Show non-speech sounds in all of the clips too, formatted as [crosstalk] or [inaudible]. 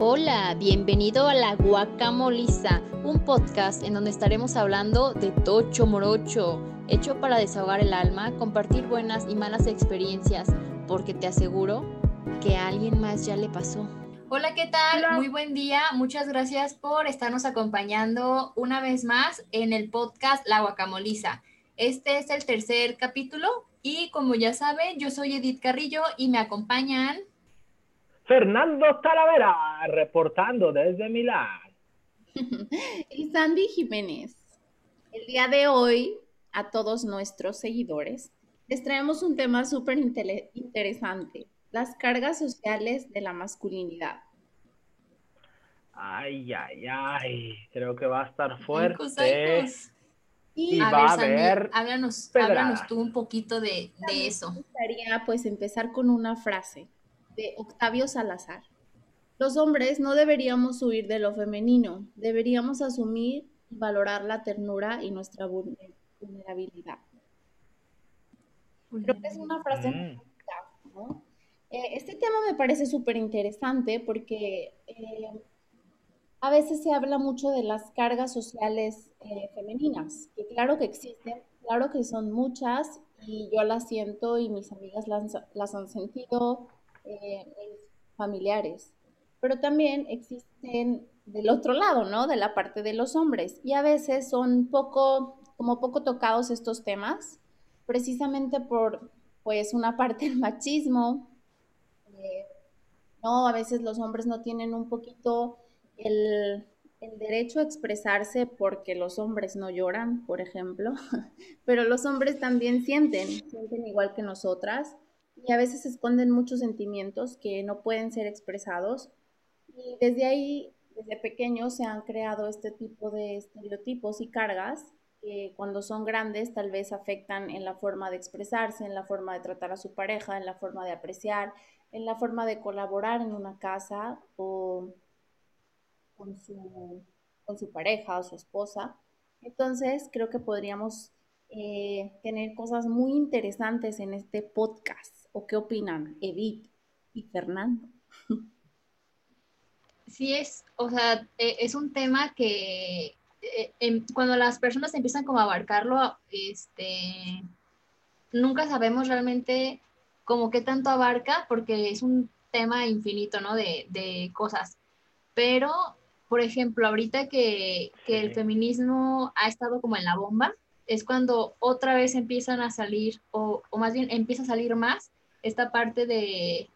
Hola, bienvenido a la Guacamoliza, un podcast en donde estaremos hablando de Tocho Morocho, hecho para desahogar el alma, compartir buenas y malas experiencias, porque te aseguro que a alguien más ya le pasó. Hola, ¿qué tal? Muy buen día. Muchas gracias por estarnos acompañando una vez más en el podcast La Guacamoliza. Este es el tercer capítulo y como ya saben, yo soy Edith Carrillo y me acompañan Fernando Talavera, reportando desde Milán. [laughs] y Sandy Jiménez. El día de hoy, a todos nuestros seguidores, les traemos un tema súper interesante, las cargas sociales de la masculinidad. Ay, ay, ay, creo que va a estar fuerte. Y, va a ver, háblanos, háblanos, tú un poquito de, de eso. Me gustaría pues empezar con una frase de Octavio Salazar. Los hombres no deberíamos huir de lo femenino, deberíamos asumir y valorar la ternura y nuestra vulnerabilidad. Creo que es una frase muy ¿no? Eh, este tema me parece súper interesante porque eh, a veces se habla mucho de las cargas sociales eh, femeninas, que claro que existen, claro que son muchas y yo las siento y mis amigas las, las han sentido, eh, familiares, pero también existen del otro lado, ¿no? De la parte de los hombres. Y a veces son poco, como poco tocados estos temas, precisamente por, pues, una parte del machismo. Eh, no, a veces los hombres no tienen un poquito el, el derecho a expresarse porque los hombres no lloran, por ejemplo, [laughs] pero los hombres también sienten, sienten igual que nosotras y a veces esconden muchos sentimientos que no pueden ser expresados. Y desde ahí, desde pequeños, se han creado este tipo de estereotipos y cargas que cuando son grandes tal vez afectan en la forma de expresarse, en la forma de tratar a su pareja, en la forma de apreciar, en la forma de colaborar en una casa o con su, con su pareja o su esposa. Entonces, creo que podríamos eh, tener cosas muy interesantes en este podcast. ¿O qué opinan Edith y Fernando? Sí, es, o sea, e, es un tema que e, em, cuando las personas empiezan como a abarcarlo, este, nunca sabemos realmente como qué tanto abarca, porque es un tema infinito, ¿no? De, de cosas. Pero, por ejemplo, ahorita que, que el feminismo ha estado como en la bomba, es cuando otra vez empiezan a salir, o, o más bien empieza a salir más esta parte de,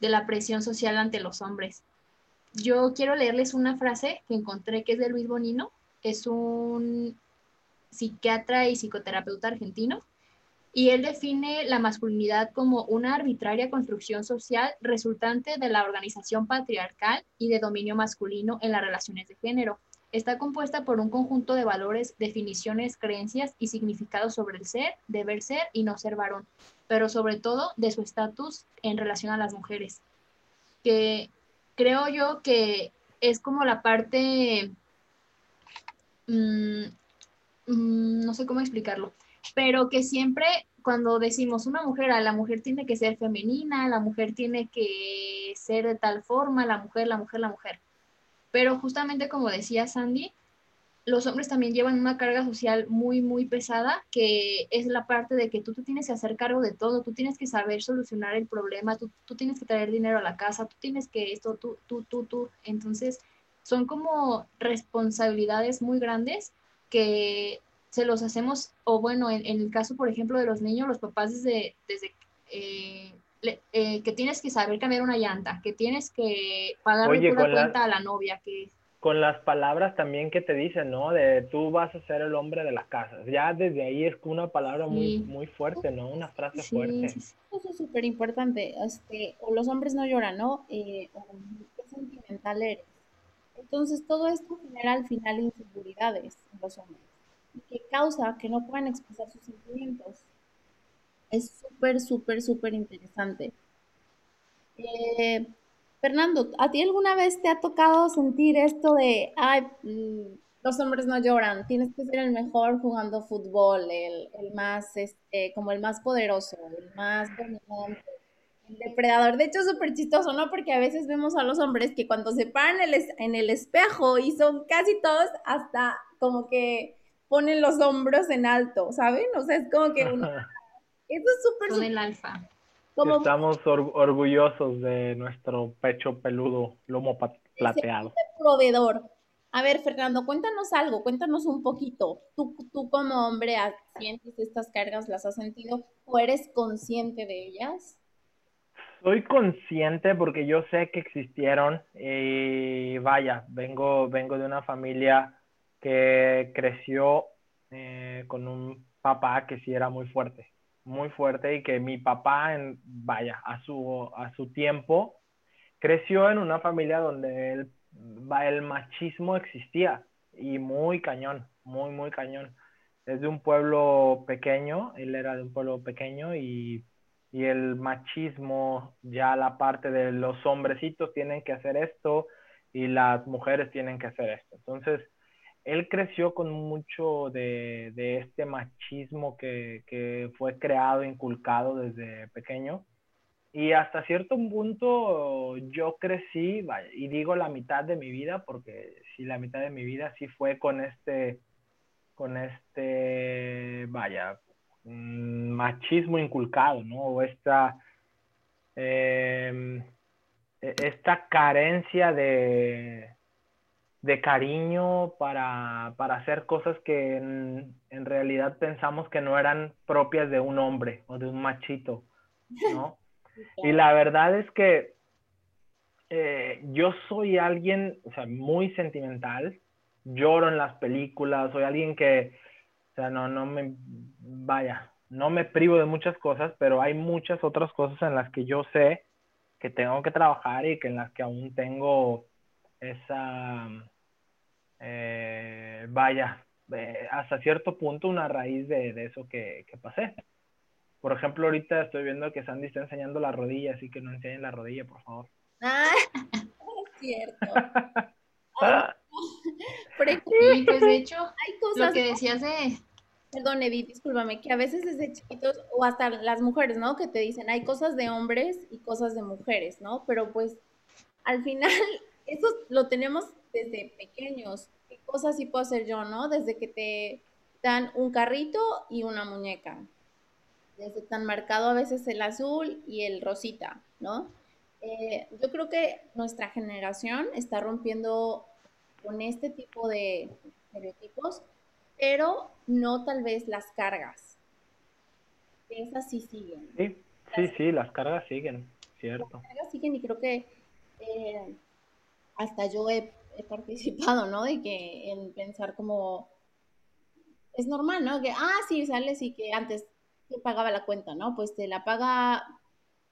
la presión social ante los hombres. Yo quiero leerles una frase que encontré que es de Luis Bonino, es un psiquiatra y psicoterapeuta argentino, y él define la masculinidad como una arbitraria construcción social resultante de la organización patriarcal y de dominio masculino en las relaciones de género. Está compuesta por un conjunto de valores, definiciones, creencias y significados sobre el ser, deber ser y no ser varón, pero sobre todo de su estatus en relación a las mujeres, que creo yo que es como la parte, mm, mm, no sé cómo explicarlo, pero que siempre cuando decimos una mujer, a la mujer tiene que ser femenina, la mujer tiene que ser de tal forma, la mujer, la mujer, la mujer. Pero justamente como decía Sandy, los hombres también llevan una carga social muy, muy pesada, que es la parte de que tú, tú tienes que hacer cargo de todo, tú tienes que saber solucionar el problema, tú, tú tienes que traer dinero a la casa, tú tienes que esto, tú, tú, tú, tú. Entonces, son como responsabilidades muy grandes que se los hacemos, o bueno, en, el caso, por ejemplo, de los niños, los papás desde, desde eh, eh, que tienes que saber cambiar una llanta, que tienes que pagar una cuenta a la novia, que con las palabras también que te dicen, ¿no? De tú vas a ser el hombre de las casas. Ya desde ahí es una palabra muy, muy fuerte, ¿no? Una frase fuerte. Sí, Eso es súper importante. Este, o los hombres no lloran, ¿no? Eh, o qué sentimental eres. Entonces todo esto genera al final inseguridades en los hombres y que causa que no puedan expresar sus sentimientos. Es súper, súper, súper interesante. Eh, Fernando, ¿a ti alguna vez te ha tocado sentir esto de, ay, mm, los hombres no lloran, tienes que ser el mejor jugando fútbol, el, más, este, como el más poderoso, el más dominante, depredador. De hecho, súper chistoso, ¿no? Porque a veces vemos a los hombres que cuando se paran en el espejo y son casi todos hasta como que ponen los hombros en alto, ¿saben? O sea, es como que [laughs] eso es súper... Con el alfa. Estamos orgullosos de nuestro pecho peludo, lomo plateado. proveedor. A ver, Fernando, cuéntanos algo, cuéntanos un poquito. ¿Tú, tú como hombre sientes estas cargas, las has sentido o eres consciente de ellas? Soy consciente porque yo sé que existieron y vaya, vengo, vengo de una familia que creció eh, con un papá que sí era muy fuerte, muy fuerte y que mi papá, en, vaya, a su, a su tiempo, creció en una familia donde el, el machismo existía y muy cañón, muy, muy cañón. Es de un pueblo pequeño, él era de un pueblo pequeño y, y el machismo, ya la parte de los hombrecitos tienen que hacer esto y las mujeres tienen que hacer esto. Entonces, él creció con mucho de, este machismo que, fue creado, inculcado desde pequeño. Y hasta cierto punto yo crecí, y digo la mitad de mi vida, porque sí, la mitad de mi vida sí fue con este, con este, vaya, mm, machismo inculcado, ¿no? O esta, em, e, esta carencia de, de cariño para, hacer cosas que en, realidad pensamos que no eran propias de un hombre o de un machito, ¿no? [laughs] y la verdad es que eh, yo soy alguien, o sea, muy sentimental, lloro en las películas, soy alguien que, o sea, no, no me, vaya, no me privo de muchas cosas, pero hay muchas otras cosas en las que yo sé que tengo que trabajar y que en las que aún tengo esa, eh, vaya, eh, hasta cierto punto una raíz de, eso que, pasé. Por ejemplo, ahorita estoy viendo que Sandy está enseñando la rodilla, así que no enseñen la rodilla, por favor. Ah, [laughs] es cierto. [laughs] pues de hecho, hay cosas, lo que decías de... Perdón, Edith, discúlpame, que a veces desde chiquitos, o hasta las mujeres, ¿no? Que te dicen, hay cosas de hombres y cosas de mujeres, ¿no? Pero pues al final eso lo tenemos desde pequeños. ¿Qué cosas sí puedo hacer yo, no? Desde que te dan un carrito y una muñeca. Desde tan marcado a veces el azul y el rosita, ¿no? Eh, yo creo que nuestra generación está rompiendo con este tipo de estereotipos, pero no tal vez las cargas. Esas sí siguen. Sí, sí, sí, las cargas siguen, cierto. Las cargas siguen y creo que eh, hasta yo he, participado, ¿no? De que en pensar como, es normal, ¿no? Que, ah, sí, sales y que antes te pagaba la cuenta, ¿no? Pues te la paga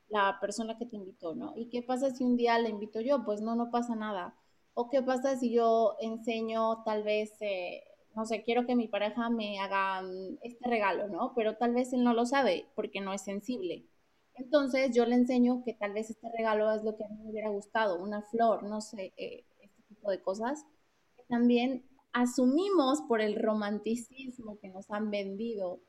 la persona que te invitó, ¿no? ¿Y qué pasa si un día la invito yo? Pues no, no pasa nada. ¿O qué pasa si yo enseño tal vez, eh, no sé, quiero que mi pareja me haga mm, este regalo, ¿no? Pero tal vez él no lo sabe porque no es sensible. Entonces yo le enseño que tal vez este regalo es lo que a mí me hubiera gustado, una flor, no sé, eh, tipo de cosas. También asumimos por el romanticismo que nos han vendido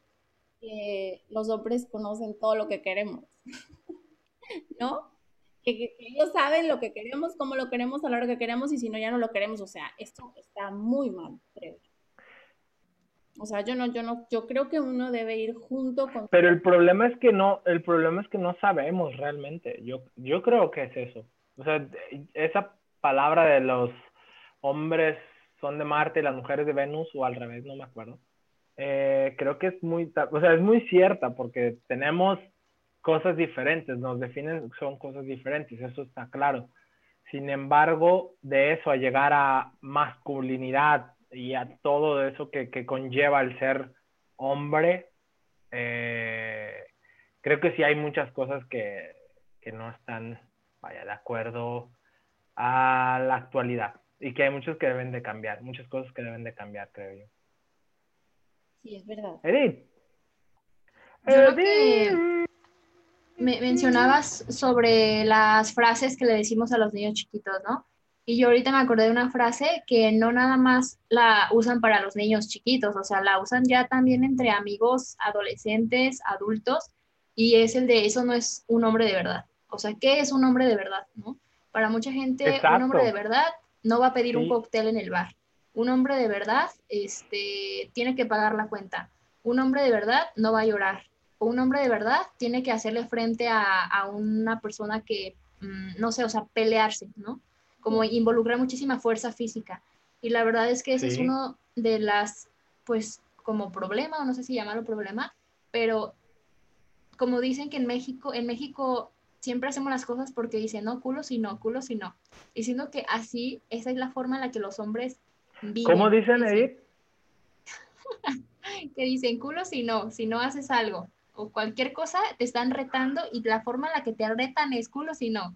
que los hombres conocen todo lo que queremos, [laughs] ¿no? Que, ellos saben lo que queremos, cómo lo queremos, a la hora que queremos y si no ya no lo queremos. O sea, esto está muy mal, creo o sea, yo no, yo no, yo creo que uno debe ir junto con. Pero el problema es que no, el problema es que no sabemos realmente. Yo, yo creo que es eso. O sea, esa palabra de los hombres son de Marte y las mujeres de Venus, o al revés, no me acuerdo. Eh, creo que es muy, o sea, es muy cierta porque tenemos cosas diferentes, nos definen, son cosas diferentes, eso está claro. Sin embargo, de eso a llegar a masculinidad, y a todo eso que, conlleva el ser hombre, eh, creo que sí hay muchas cosas que, no están, vaya, de acuerdo a la actualidad y que hay muchos que deben de cambiar, muchas cosas que deben de cambiar, creo yo. Sí, es verdad. Edith. Yo que me mencionabas sobre las frases que le decimos a los niños chiquitos, ¿no? Y yo ahorita me acordé de una frase que no nada más la usan para los niños chiquitos, o sea, la usan ya también entre amigos, adolescentes, adultos, y es el de eso no es un hombre de verdad. O sea, ¿qué es un hombre de verdad, no? Para mucha gente, un hombre de verdad no va a pedir un cóctel en el bar. Un hombre de verdad este, tiene que pagar la cuenta. Un hombre de verdad no va a llorar. O un hombre de verdad tiene que hacerle frente a, una persona que, mm, no sé, o sea, pelearse, ¿no? Como involucrar muchísima fuerza física. Y la verdad es que ese es uno de las, pues, como problema, o no sé si llamarlo problema, pero como dicen que en México, en México siempre hacemos las cosas porque dicen, no, culos y no, culos y no. Y siendo que así, esa es la forma en la que los hombres viven. ¿Cómo dicen, Edith? [laughs] que dicen culos y no, si no haces algo o cualquier cosa, te están retando y la forma en la que te retan es culos y no.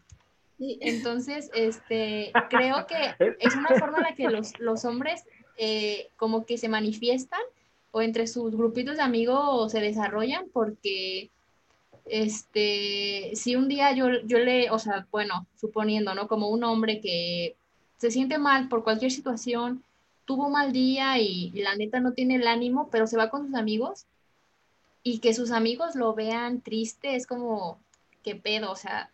Entonces, este, [laughs] creo que es una forma en la que los, los hombres eh, como que se manifiestan o entre sus grupitos de amigos se desarrollan porque este, si un día yo, yo le, o sea, bueno, suponiendo, ¿no? Como un hombre que se siente mal por cualquier situación, tuvo un mal día y, la neta no tiene el ánimo, pero se va con sus amigos y que sus amigos lo vean triste, es como, ¿qué pedo? O sea,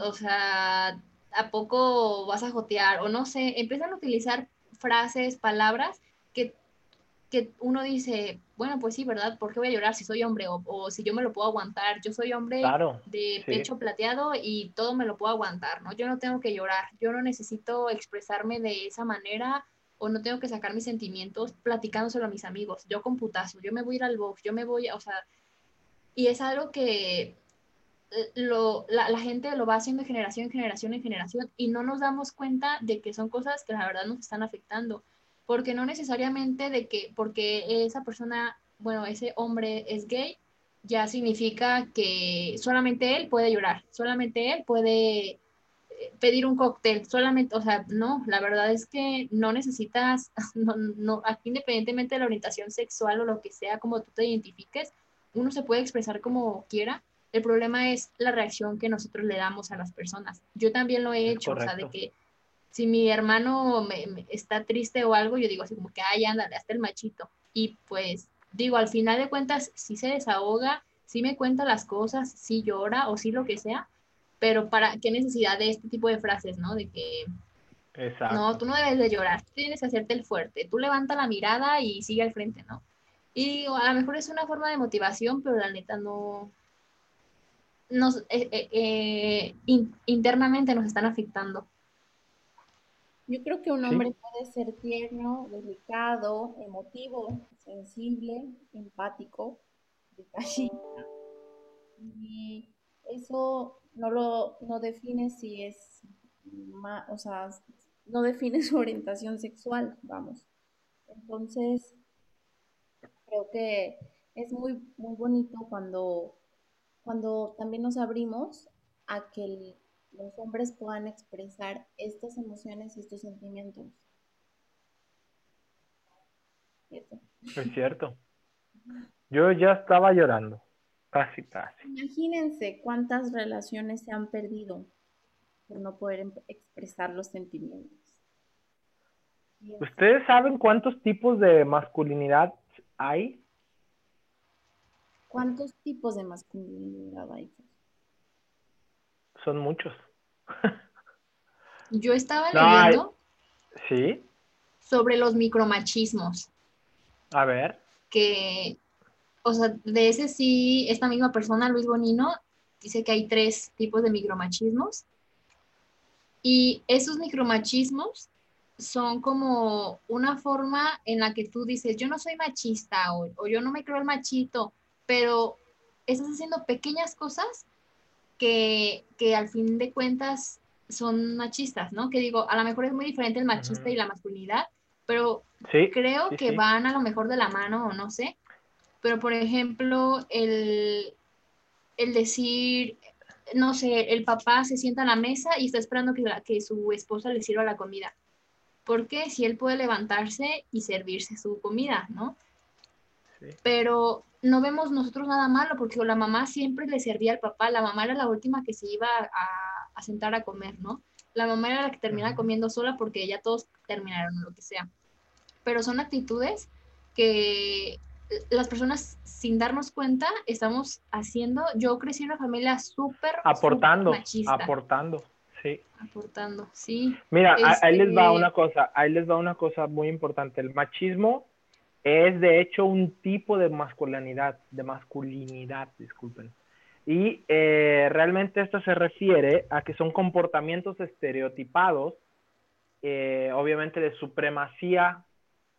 o sea, ¿a poco vas a jotear? O no sé, empiezan a utilizar frases, palabras que que uno dice, bueno, pues sí, ¿verdad? ¿Por qué voy a llorar si soy hombre? O, si yo me lo puedo aguantar. Yo soy hombre de pecho plateado y todo me lo puedo aguantar, ¿no? Yo no tengo que llorar, yo no necesito expresarme de esa manera o no tengo que sacar mis sentimientos platicándoselo a mis amigos. Yo con putazo, yo me voy a ir al box, yo me voy, o sea, y es algo que eh, lo, la, la, gente lo va haciendo de generación en generación en generación y no nos damos cuenta de que son cosas que la verdad nos están afectando porque no necesariamente de que porque esa persona, bueno, ese hombre es gay, ya significa que solamente él puede llorar, solamente él puede eh, pedir un cóctel, solamente, o sea, no, la verdad es que no necesitas, [laughs] no, no, aquí independientemente de la orientación sexual o lo que sea, como tú te identifiques, uno se puede expresar como quiera. El problema es la reacción que nosotros le damos a las personas. Yo también lo he hecho, o sea, de que si mi hermano me, está triste o algo, yo digo así como que, ay, ándale, hasta el machito. Y pues digo, al final de cuentas, si se desahoga, si me cuenta las cosas, si llora o si lo que sea, pero para qué necesidad de este tipo de frases, ¿no? De que, Exacto. no, tú no debes de llorar, tú tienes que hacerte el fuerte, tú levanta la mirada y sigue al frente, ¿no? Y digo, a lo mejor es una forma de motivación, pero la neta no, nos, eh, eh, eh, internamente nos están afectando. Yo creo que un hombre puede ser tierno, delicado, emotivo, sensible, empático, detallista. Y eso no lo no define si es, o sea, no define [laughs] su orientación sexual, vamos. Entonces, creo que es muy, muy bonito cuando, cuando también nos abrimos a que el los hombres puedan expresar estas emociones y estos sentimientos. Es cierto. Yo ya estaba llorando, casi, casi. Imagínense cuántas relaciones se han perdido por no poder em, expresar los sentimientos. ¿Ustedes saben cuántos tipos de masculinidad hay? ¿Cuántos tipos de masculinidad hay? Son muchos. [laughs] Yo estaba leyendo ¿Sí? sobre los micromachismos. A ver. Que, o sea, de ese sí, esta misma persona, Luis Bonino, dice que hay tres tipos de micromachismos. Y esos micromachismos son como una forma en la que tú dices, yo no soy machista o, o yo no me creo el machito, pero estás haciendo pequeñas cosas que, al fin de cuentas son machistas, ¿no? Que digo, a lo mejor es muy diferente el machista y la masculinidad, pero creo que van a lo mejor de la mano o no sé. Pero, por ejemplo, el, el decir, no sé, el papá se sienta a la mesa y está esperando que, que su esposa le sirva la comida. Porque si él puede levantarse y servirse su comida, ¿no? Pero no vemos nosotros nada malo porque la mamá siempre le servía al papá, la mamá era la última que se iba a, sentar a comer, ¿no? La mamá era la que termina comiendo sola porque ya todos terminaron lo que sea. Pero son actitudes que las personas sin darnos cuenta estamos haciendo, yo crecí en una familia súper aportando, aportando, sí. Aportando, sí. Mira, ahí les va este una cosa, ahí les va una cosa muy importante. El machismo es de hecho un tipo de masculinidad, de masculinidad, disculpen. Y eh, realmente esto se refiere a que son comportamientos estereotipados, eh, obviamente de supremacía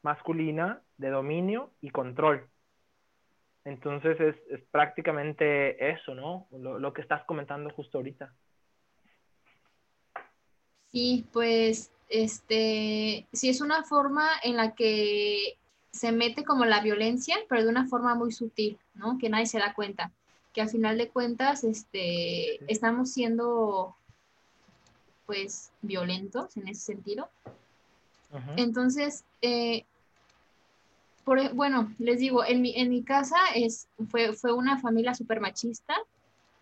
masculina de dominio y control. Entonces es, prácticamente eso, ¿no? Lo, que estás comentando justo ahorita. Sí, pues este, sí es una forma en la que se mete como la violencia, pero de una forma muy sutil, ¿no? Que nadie se da cuenta. Que al final de cuentas, este, estamos siendo, pues, violentos en ese sentido. Entonces, eh, e, bueno, les digo, en mi, en mi casa es, fue, fue una familia súper machista.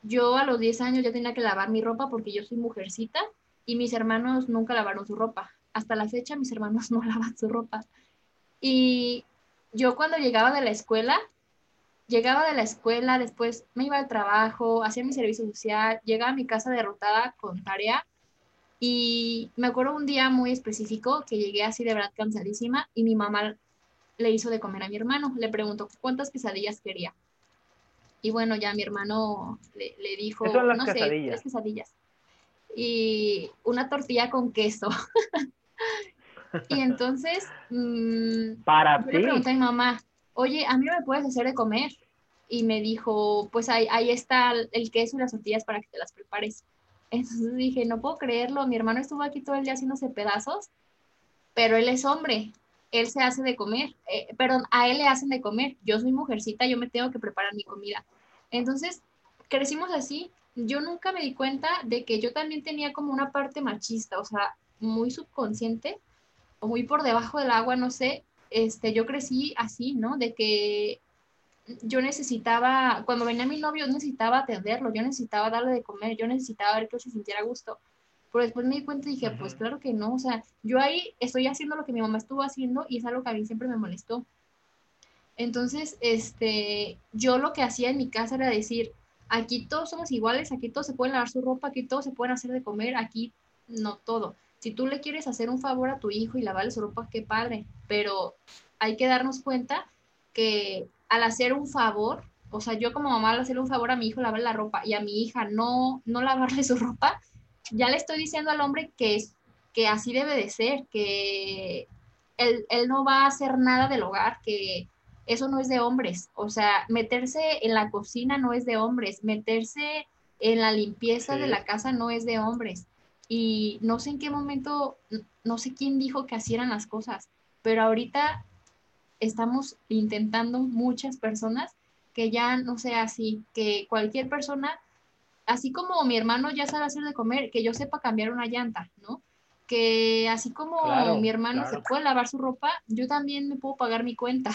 Yo a los 10 años ya tenía que lavar mi ropa porque yo soy mujercita y mis hermanos nunca lavaron su ropa. Hasta la fecha mis hermanos [laughs] no lavan su ropa. Y yo cuando llegaba de la escuela, llegaba de la escuela, después me iba al trabajo, hacía mi servicio social, llegaba a mi casa derrotada con tarea. Y me acuerdo un día muy específico que llegué así de verdad cansadísima y mi mamá le hizo de comer a mi hermano. Le preguntó cuántas quesadillas quería. Y bueno, ya mi hermano le, dijo, no sé, tres quesadillas. Y una tortilla con queso. [laughs] y entonces, mmm, para yo le pregunté a mi mamá, oye, ¿a mí me puedes hacer de comer? Y me dijo, pues ahí, ahí está el queso y las tortillas para que te las prepares. Entonces dije, no puedo creerlo, mi hermano estuvo aquí todo el día haciéndose pedazos, pero él es hombre, él se hace de comer, eh, perdón, a él le hacen de comer. Yo soy mujercita, yo me tengo que preparar mi comida. Entonces, crecimos así. Yo nunca me di cuenta de que yo también tenía como una parte machista, o sea, muy subconsciente muy por debajo del agua, no sé. Este, yo crecí así, ¿no? De que yo necesitaba, cuando venía mi novio, necesitaba atenderlo, yo necesitaba darle de comer, yo necesitaba ver que él se sintiera a gusto. Pero después me di cuenta y dije, pues claro que no, o sea, yo ahí estoy haciendo lo que mi mamá estuvo haciendo y es algo que a mí siempre me molestó. Entonces, este, yo lo que hacía en mi casa era decir, aquí todos somos iguales, aquí todos se pueden lavar su ropa, aquí todos se pueden hacer de comer, aquí no todo. Si tú le quieres hacer un favor a tu hijo y lavarle su ropa, qué padre, pero hay que darnos cuenta que al hacer un favor, o sea, yo como mamá al hacer un favor a mi hijo lavarle la ropa y a mi hija no, no lavarle [laughs] su ropa, ya le estoy diciendo al hombre que, es, que así debe de ser, que él, no va a hacer nada del hogar, que eso no es de hombres. O sea, meterse en la cocina no es de hombres, meterse en la limpieza de la casa no es de hombres. Y no sé en qué momento, no sé quién dijo que así eran las cosas, pero ahorita estamos intentando muchas personas que ya no sea así, que cualquier persona así como mi hermano ya sabe hacer de comer, que yo sepa cambiar una llanta, ¿no? Que así como mi hermano se puede lavar su ropa, yo también me puedo pagar mi cuenta.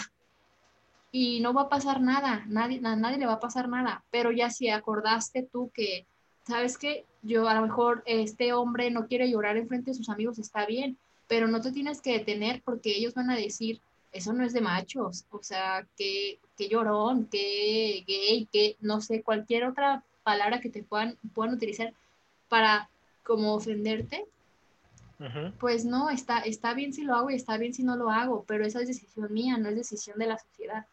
Y no va a pasar nada, nadie, a nadie le va a pasar nada. Pero ya si acordaste tú que, ¿sabes qué? Yo a lo mejor este hombre no quiere llorar en frente de sus amigos, está bien, pero no te tienes que detener porque ellos van a decir, eso no es de machos, o sea, que, que llorón, que gay, que no sé, cualquier otra palabra que te puedan, puedan utilizar para como ofenderte, pues no, está, está bien si lo hago y está bien si no lo hago, pero esa es decisión mía, no es decisión de la sociedad.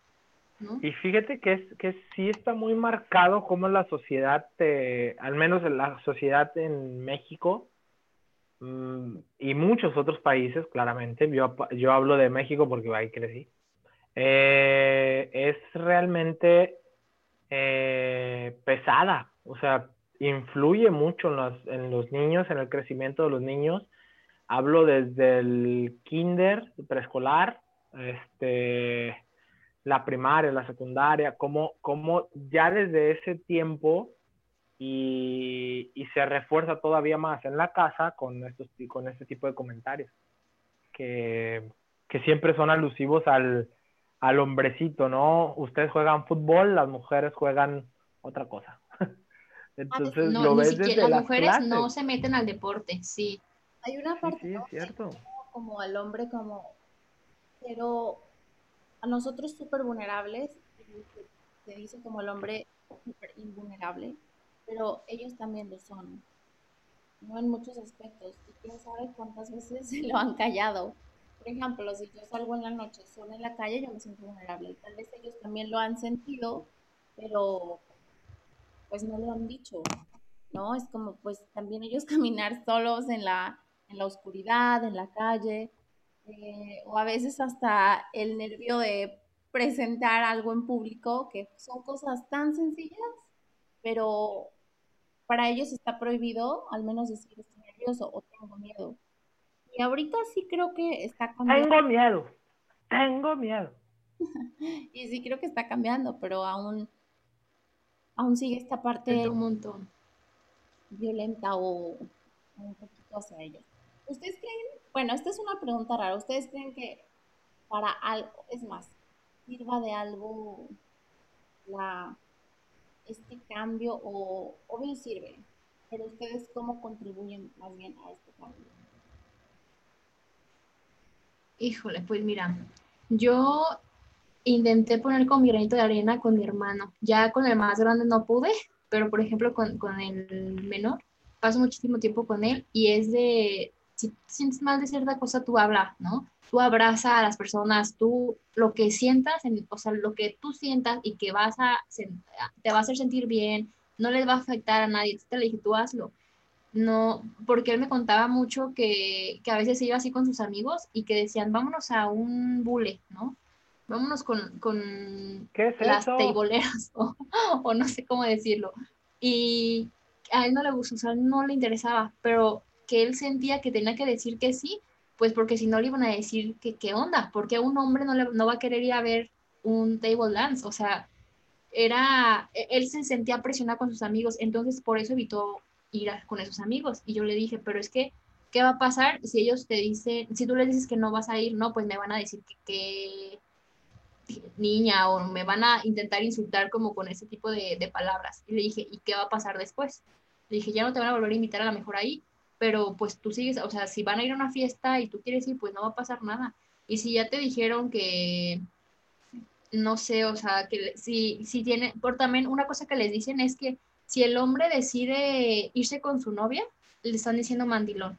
Y fíjate que, es, que sí está muy marcado cómo la sociedad, te, al menos la sociedad en México, mm, y muchos otros países, claramente, yo, yo hablo de México porque ahí crecí, eh, es realmente eh, pesada, o sea, influye mucho en los, en los niños, en el crecimiento de los niños. Hablo desde el kinder, preescolar, este, la primaria, la secundaria, como, como ya desde ese tiempo y, y, se refuerza todavía más en la casa con, estos, con este tipo de comentarios, que, que siempre son alusivos al, al hombrecito, ¿no? Ustedes juegan fútbol, las mujeres juegan otra cosa. [laughs] Entonces, no, lo ves desde las mujeres no se meten al deporte, sí. Hay una parte sí, cierto. como al hombre como pero a nosotros súper vulnerables, se dice como el hombre súper invulnerable, pero ellos también lo son, ¿no? En muchos aspectos. Y quién sabe cuántas veces [laughs] se lo han callado. Por ejemplo, si yo salgo en la noche sola en la calle, yo me siento vulnerable. Tal vez ellos también lo han sentido, pero pues no lo han dicho, ¿no? Es como pues también ellos [laughs] caminar solos en la, en la oscuridad, en la calle, eh, o a veces hasta el nervio de presentar algo en público, que son cosas tan sencillas, pero para ellos está prohibido al menos decir estoy nervioso o tengo miedo. Y ahorita sí creo que está cambiando. Tengo miedo, tengo miedo. [laughs] y sí creo que está cambiando, pero aún, aún sigue esta parte un montón violenta o un poquito hacia ellos. ¿Ustedes creen, bueno, esta es una pregunta rara, ¿ustedes creen que para algo, es más, sirva de algo la, este cambio o obvio sirve, pero ustedes cómo contribuyen más bien a este cambio? Híjole, pues mira, yo intenté poner con mi granito de arena con mi hermano. Ya con el más grande no pude, pero por ejemplo con, con el menor, paso muchísimo tiempo con él y es de, si sientes mal de cierta cosa, tú habla, ¿no? Tú abraza a las personas, tú lo que sientas, o sea, lo que tú sientas y que vas a, te va a hacer sentir bien, no les va a afectar a nadie, te le dije, tú hazlo no, porque él me contaba mucho que, que, a veces iba así con sus amigos y que decían, vámonos a un bule, ¿no? Vámonos con, con las teiboleras [laughs] o, o, no sé cómo decirlo. Y a él no le gustó, o sea, no le interesaba, pero que él sentía que tenía que decir que sí, pues porque si no le iban a decir que qué onda, porque un hombre no, le, no va a querer ir a ver un table dance, o sea, era, e, él se sentía presionado con sus amigos, entonces por eso evitó ir con esos amigos. Y yo le dije, pero es que, ¿qué va a pasar si ellos te dicen, si tú les dices que no vas a ir, no, pues me van a decir que, niña o me van a intentar insultar como con ese tipo de, de, palabras. Y le dije, ¿y qué va a pasar después? Le dije, ya no te van a volver a invitar a la mejor ahí, pero pues tú sigues, o sea, si van a ir a una fiesta y tú quieres ir, pues no va a pasar nada. Y si ya te dijeron que, no sé, o sea, que si, si tiene, por también una cosa que les dicen es que si el hombre decide irse con su novia, le están diciendo mandilón,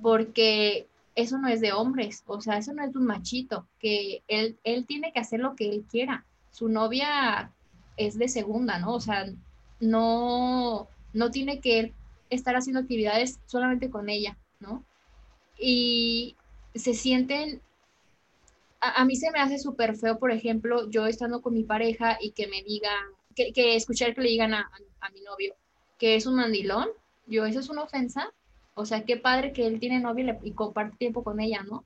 porque eso no es de hombres, o sea, eso no es de un machito, que él, él tiene que hacer lo que él quiera. Su novia es de segunda, ¿no? O sea, no, no tiene que estar haciendo actividades solamente con ella, ¿no? Y se sienten, a, a mí se me hace súper feo, por ejemplo, yo estando con mi pareja y que me digan, que, escuchar que le digan a, mi novio que es un mandilón, yo, eso es una ofensa. O sea, qué padre que él tiene novia y, comparte tiempo con ella, ¿no?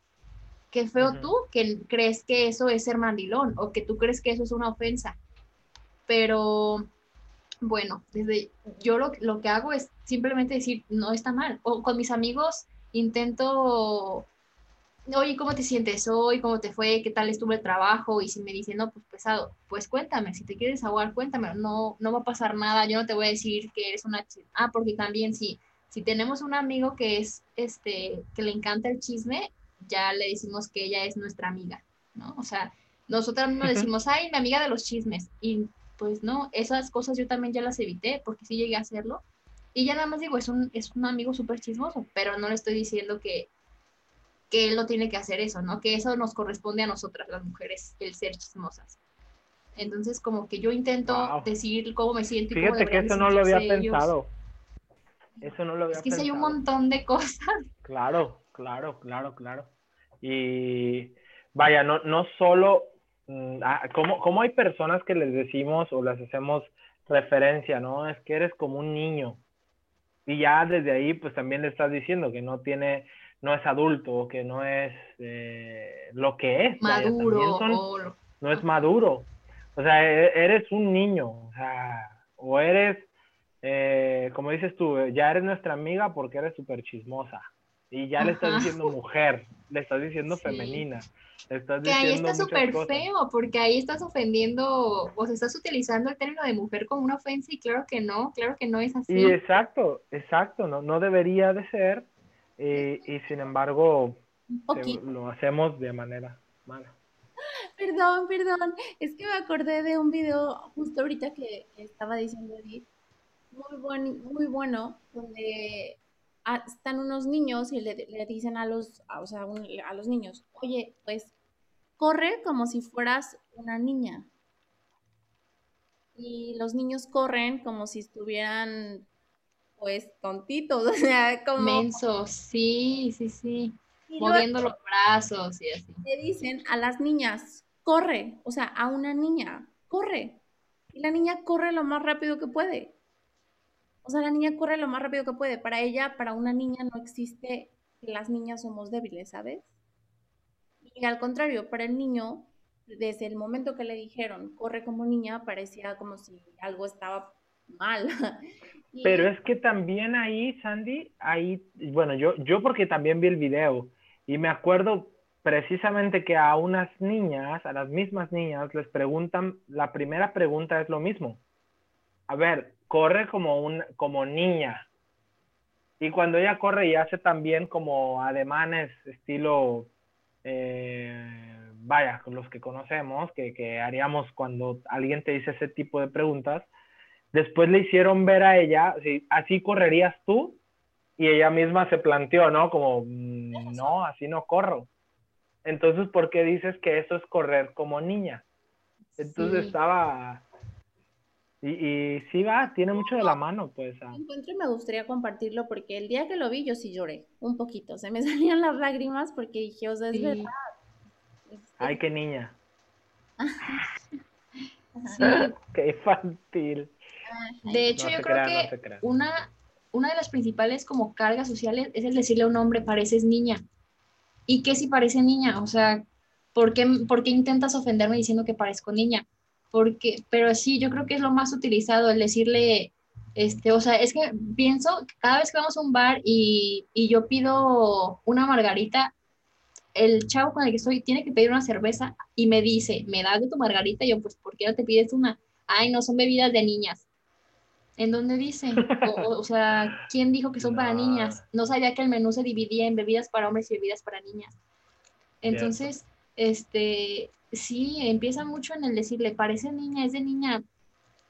Qué feo tú que crees que eso es ser mandilón o que tú crees que eso es una ofensa. Pero bueno, desde yo lo, lo que hago es simplemente decir, no está mal. O con mis amigos intento oye, ¿cómo te sientes hoy? ¿Cómo te fue? ¿Qué tal estuvo el trabajo? Y si me dicen, no, pues pesado, pues cuéntame, si te quieres ahogar, cuéntame, no, no va a pasar nada, yo no te voy a decir que eres una... Ah, porque también si, si tenemos un amigo que es, este, que le encanta el chisme, ya le decimos que ella es nuestra amiga, ¿no? O sea, nosotros no decimos, ay, mi amiga de los chismes, y pues no, esas cosas yo también ya las evité, porque sí llegué a hacerlo, y ya nada más digo, es un, es un amigo súper chismoso, pero no le estoy diciendo que, que él no tiene que hacer eso, ¿no? Que eso nos corresponde a nosotras, las mujeres, el ser chismosas. Entonces, como que yo intento decir cómo me siento. Y Fíjate que eso no lo había pensado. Eso no lo había pensado. Es que sí hay un montón de cosas. [laughs] Claro, claro, claro, claro. Y vaya, no, no solo, mm, ah, como, como hay personas que les decimos o les hacemos referencia, ¿no? Es que eres como un niño. Y ya desde ahí, pues también le estás diciendo que no tiene no es adulto, que no es eh, lo que es. Maduro. No es maduro. O sea, e, eres un niño, o sea, o eres, eh, como dices tú, ya eres nuestra amiga porque eres súper chismosa. Y ya le estás diciendo mujer, le estás diciendo femenina. que ahí está súper feo, porque ahí estás ofendiendo, o sea, estás utilizando el término de mujer como una ofensa y claro que no, claro que no es así. Y exacto, exacto, no, no debería de ser, y, sin embargo lo hacemos de manera mala. Perdón, perdón. Es que me acordé de un video justo ahorita que estaba diciendo Edith, muy, buen, muy bueno, donde están unos niños y le, dicen a los, a, o sea, a los niños, oye, pues corre como si fueras una niña. Y los niños corren como si estuvieran, pues, tontitos, [laughs] o sea, como... Mensos, sí, sí, sí. Moviendo los brazos y así. Le dicen a las niñas, corre, o sea, a una niña, corre. Y la niña corre lo más rápido que puede. O sea, la niña corre lo más rápido que puede. Para ella, para una niña no existe que las niñas somos débiles, ¿sabes? Y al contrario, para el niño, desde el momento que le dijeron corre como niña, parecía como si algo estaba mal. [laughs] Pero es que también ahí, Sandy, ahí, bueno, yo, yo porque también vi el video y me acuerdo precisamente que a unas niñas, a las mismas niñas, les preguntan, la primera pregunta es lo mismo. A ver, corre como, un, como niña. Y cuando ella corre y hace también como ademanes estilo, eh, vaya, con los que conocemos, que, que haríamos cuando alguien te dice ese tipo de preguntas, después le hicieron ver a ella, si así correrías tú, y ella misma se planteó, ¿no? Como, mm, no, así no corro. Entonces, ¿por qué dices que eso es correr como niña? Entonces estaba, y, y, sí va, tiene mucho de la mano, pues. Ah. Encuentro y me gustaría compartirlo porque el día que lo vi yo sí lloré un poquito. Se me [laughs] salían las lágrimas porque dije, o sea, es verdad. Ay, qué niña. [laughs] sí. [laughs] qué infantil. De hecho, yo creo que una, una de las principales como cargas sociales es el decirle a un hombre, pareces niña. ¿Y qué si parece niña? O sea, ¿por qué, ¿por qué intentas ofenderme diciendo que parezco niña? Porque, pero sí, yo creo que es lo más utilizado, el decirle, este, o sea, es que pienso, cada vez que vamos a un bar y, y yo pido una margarita, el chavo con el que estoy tiene que pedir una cerveza y me dice, ¿me das de tu margarita? Y yo, pues, ¿por qué no te pides una? Ay, no, son bebidas de niñas. ¿En dónde dice? O, sea, ¿quién dijo que son para [laughs] niñas? No sabía que el menú se dividía en bebidas para hombres y bebidas para niñas. Entonces, este, sí, empieza mucho en el decirle, parece niña, es de niña.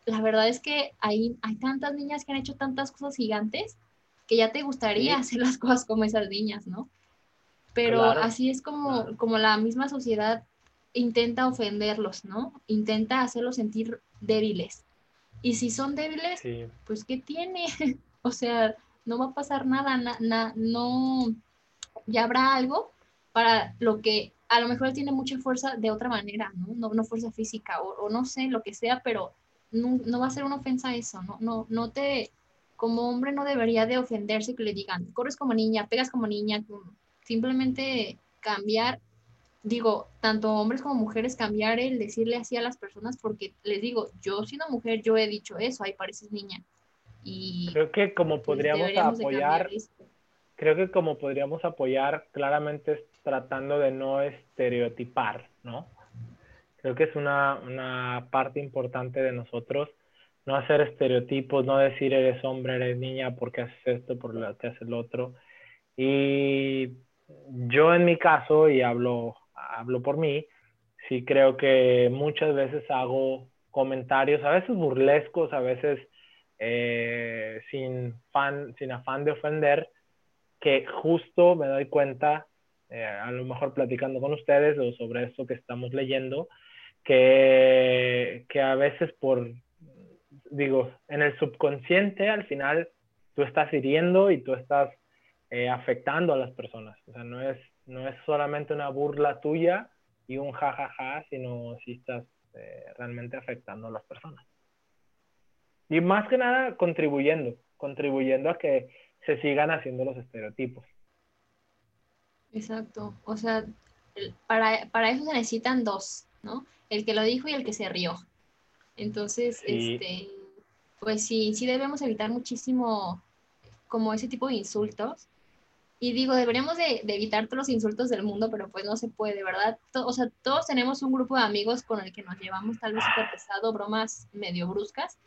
La verdad es que hay, hay tantas niñas que han hecho tantas cosas gigantes que ya te gustaría [laughs] hacer las cosas como esas niñas, ¿no? Pero así es como, como la misma sociedad intenta ofenderlos, ¿no? Intenta hacerlos sentir débiles. Y si son débiles, pues ¿qué tiene? [laughs] o sea, no va a pasar nada, no, ya habrá algo para lo que a lo mejor él tiene mucha fuerza de otra manera, ¿no? No, fuerza física o, no sé, lo que sea, pero no, va a ser una ofensa eso, ¿no? No, no te, como hombre no debería de ofenderse que le digan, corres como niña, pegas como niña, simplemente cambiar, digo, tanto hombres como mujeres, cambiar el decirle así a las personas, porque les digo, yo siendo mujer, yo he dicho eso, ahí pareces niña. Y creo que como pues, podríamos apoyar, creo que como podríamos apoyar claramente tratando de no estereotipar, ¿no? Creo que es una, una parte importante de nosotros, no hacer estereotipos, no decir eres hombre, eres niña, porque haces esto, por lo que haces lo otro. Y yo en mi caso, y hablo, hablo por mí, sí creo que muchas veces hago comentarios, a veces burlescos, a veces eh, sin, fan, sin afán de ofender, que justo me doy cuenta eh, a lo mejor platicando con ustedes o sobre esto que estamos leyendo, que, que a veces por, digo, en el subconsciente al final tú estás hiriendo y tú estás eh, afectando a las personas. O sea, no es, no es solamente una burla tuya y un jajaja, ja, ja, sino si estás eh, realmente afectando a las personas. Y más que nada contribuyendo, contribuyendo a que se sigan haciendo los estereotipos. Exacto. O sea, para, eso se necesitan dos, ¿no? El que lo dijo y el que se rió. Entonces, este, pues sí, sí debemos evitar muchísimo como ese tipo de insultos. Y digo, deberíamos de, evitar todos los insultos del mundo, pero pues no se puede, ¿verdad? o sea, todos tenemos un grupo de amigos con el que nos llevamos tal vez súper pesado, bromas medio bruscas,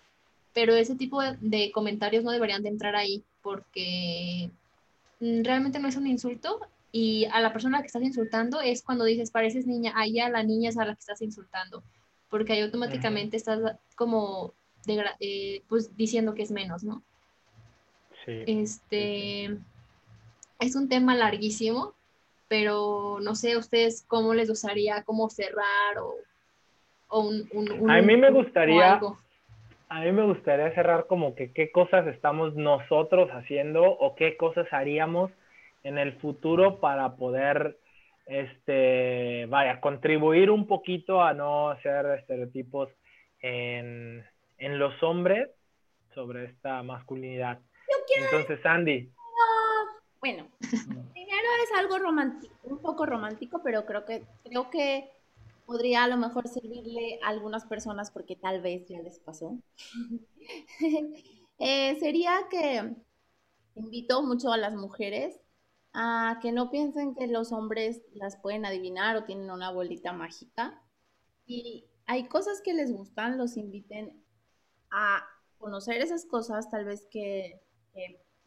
pero ese tipo de, comentarios no deberían de entrar ahí porque mm, realmente no es un insulto y a la persona que estás insultando es cuando dices, pareces niña, ahí a la niña es a la que estás insultando, porque ahí automáticamente estás como eh, pues diciendo que es menos, ¿no? Sí. Este es un tema larguísimo, pero no sé ustedes cómo les gustaría, cómo cerrar o, un, A mí me gustaría... A mí me gustaría cerrar como que qué cosas estamos nosotros haciendo o qué cosas haríamos en el futuro para poder, este, vaya, contribuir un poquito a no hacer estereotipos en, en los hombres sobre esta masculinidad. Entonces, Sandy. Bueno, primero es algo romántico, un poco romántico, pero creo que creo que podría a lo mejor servirle a algunas personas porque tal vez ya les pasó. [laughs] Eh, sería que invito mucho a las mujeres a que no piensen que los hombres las pueden adivinar o tienen una bolita mágica. Y hay cosas que les gustan, los inviten a conocer esas cosas, tal vez que,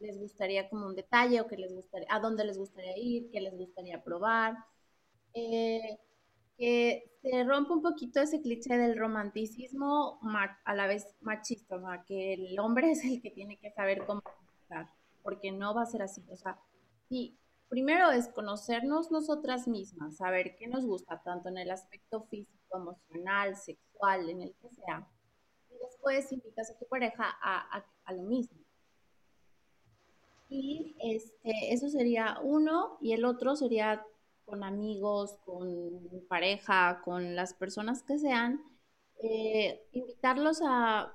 les gustaría como un detalle o que les gustaría, a dónde les gustaría ir, que les gustaría probar. Eh, que se rompe un poquito ese cliché del romanticismo a la vez machista, o que el hombre [laughs] es el que tiene que saber cómo estar, porque no va a ser así, y primero es conocernos nosotras mismas, saber qué nos gusta, tanto en el aspecto físico, emocional, sexual, en el que sea, y después invitas a tu pareja a, a, a lo mismo. Y este, eso sería uno, y el otro sería con amigos, con pareja, con las personas que sean, eh, invitarlos a,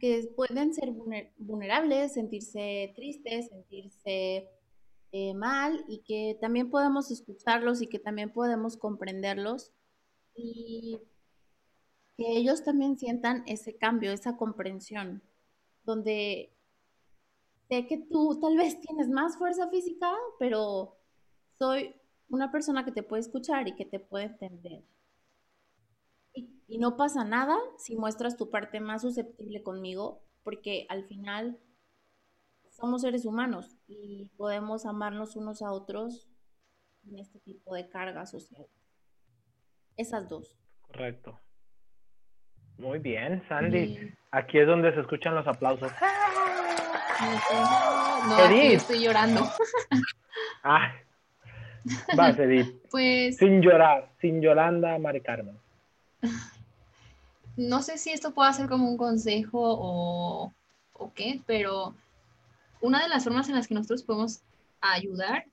que pueden ser vulnerables, sentirse tristes, sentirse eh, mal y que también podemos escucharlos y que también podemos comprenderlos y que ellos también sientan ese cambio, esa comprensión, donde sé que tú tal vez tienes más fuerza física, pero soy una persona que te puede escuchar y que te puede entender. Y, no pasa nada si muestras tu parte más susceptible conmigo, porque al final somos seres humanos y podemos amarnos unos a otros en este tipo de carga social. Esas dos. Correcto. Muy bien, Sandy. Aquí es donde se escuchan los aplausos. No, aquí estoy llorando. [laughs] Ah, Vas, Edith. Pues. Sin llorar, sin Yolanda, Mari Carmen. [laughs] No sé si esto puede ser como un consejo o, o qué, pero una de las formas en las que nosotros podemos ayudar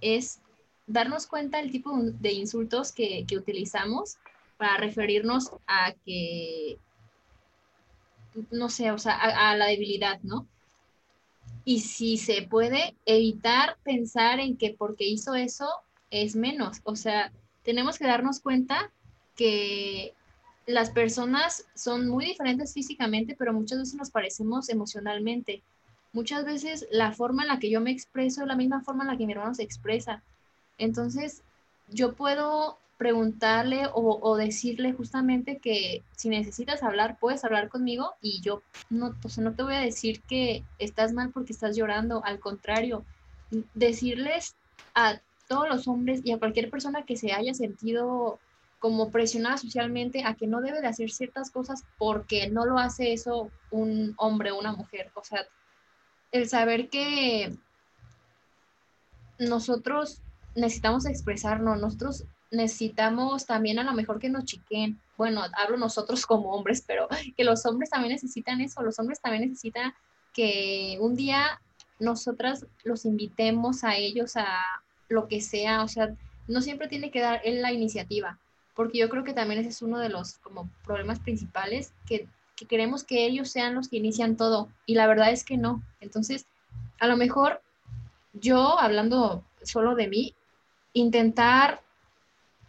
es darnos cuenta del tipo de insultos que, que utilizamos para referirnos a que, no sé, o sea, a, la debilidad, ¿no? y si se puede evitar pensar en que porque hizo eso es menos. O sea, tenemos que darnos cuenta que las personas son muy diferentes físicamente, pero muchas veces nos parecemos emocionalmente. Muchas veces la forma en la que yo me expreso es la misma forma en la que mi hermano se expresa. Entonces, yo puedo preguntarle o, decirle justamente que si necesitas hablar, puedes hablar conmigo y yo no, no te voy a decir que estás mal porque estás llorando, al contrario, decirles a todos los hombres y a cualquier persona que se haya sentido como presionada socialmente a que no debe de hacer ciertas cosas porque no lo hace eso un hombre o una mujer. O sea, el saber que nosotros necesitamos expresarnos, nosotros necesitamos también a lo mejor que nos chiquen. Bueno, hablo nosotros como hombres, pero [laughs] que los hombres también necesitan eso, los hombres también necesitan que un día nosotras los invitemos a ellos a lo que sea, o sea, no siempre tiene que dar él la iniciativa, porque yo creo que también ese es uno de los como problemas principales, que, que queremos que ellos sean los que inician todo, y la verdad es que no. Entonces, a lo mejor yo, hablando solo de mí, intentar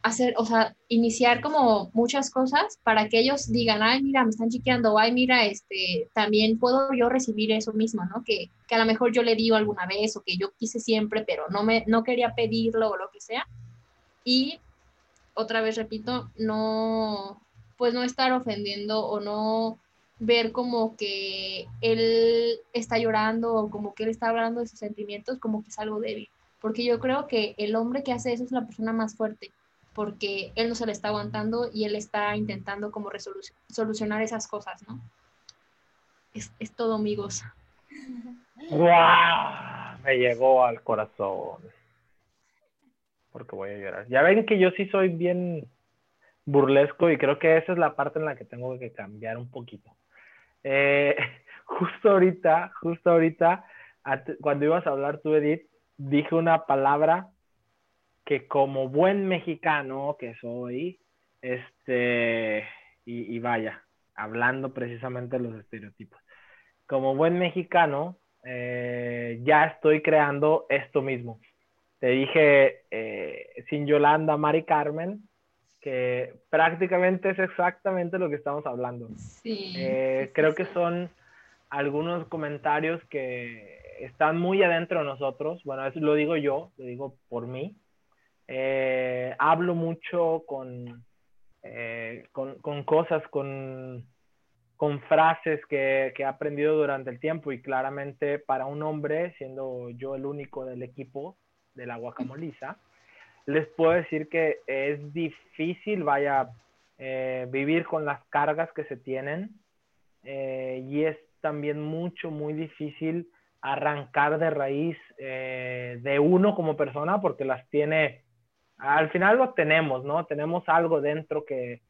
hacer, o sea, iniciar como muchas cosas para que ellos digan, ay, mira, me están chiqueando, ay, mira, este, también puedo yo recibir eso mismo, ¿no? Que, que, a lo mejor yo le digo alguna vez o que yo quise siempre, pero no, me, no quería pedirlo o lo que sea. Y otra vez repito, no, pues no estar ofendiendo o no ver como que él está llorando o como que él está hablando de sus sentimientos como que es algo débil porque yo creo que el hombre que hace eso es la persona más fuerte, porque él no se le está aguantando y él está intentando como solucionar esas cosas, ¿no? Es, es todo, amigos. ¡Wow! Me llegó al corazón. Porque voy a llorar. Ya ven que yo sí soy bien burlesco y creo que esa es la parte en la que tengo que cambiar un poquito. Eh, [laughs] justo ahorita, justo ahorita, cuando ibas a hablar tú, Edith, dije una palabra que como buen mexicano que soy, este, y, vaya, hablando precisamente de los estereotipos, como buen mexicano, eh, ya estoy creando esto mismo. Te dije, eh, sin Yolanda, Mari Carmen, que prácticamente es exactamente lo que estamos hablando. Sí, eh, creo que son algunos comentarios que están muy adentro de nosotros. Bueno, eso lo digo yo, lo digo por mí. Eh, hablo mucho con, eh, con, con, cosas, con, con frases que, que, he aprendido durante el tiempo y claramente para un hombre, siendo yo el único del equipo de la guacamoliza, les puedo decir que es difícil, vaya, eh, vivir con las cargas que se tienen y es también mucho, muy difícil arrancar de raíz eh, de uno como persona porque las tiene, al final lo tenemos, ¿no? Tenemos algo dentro que,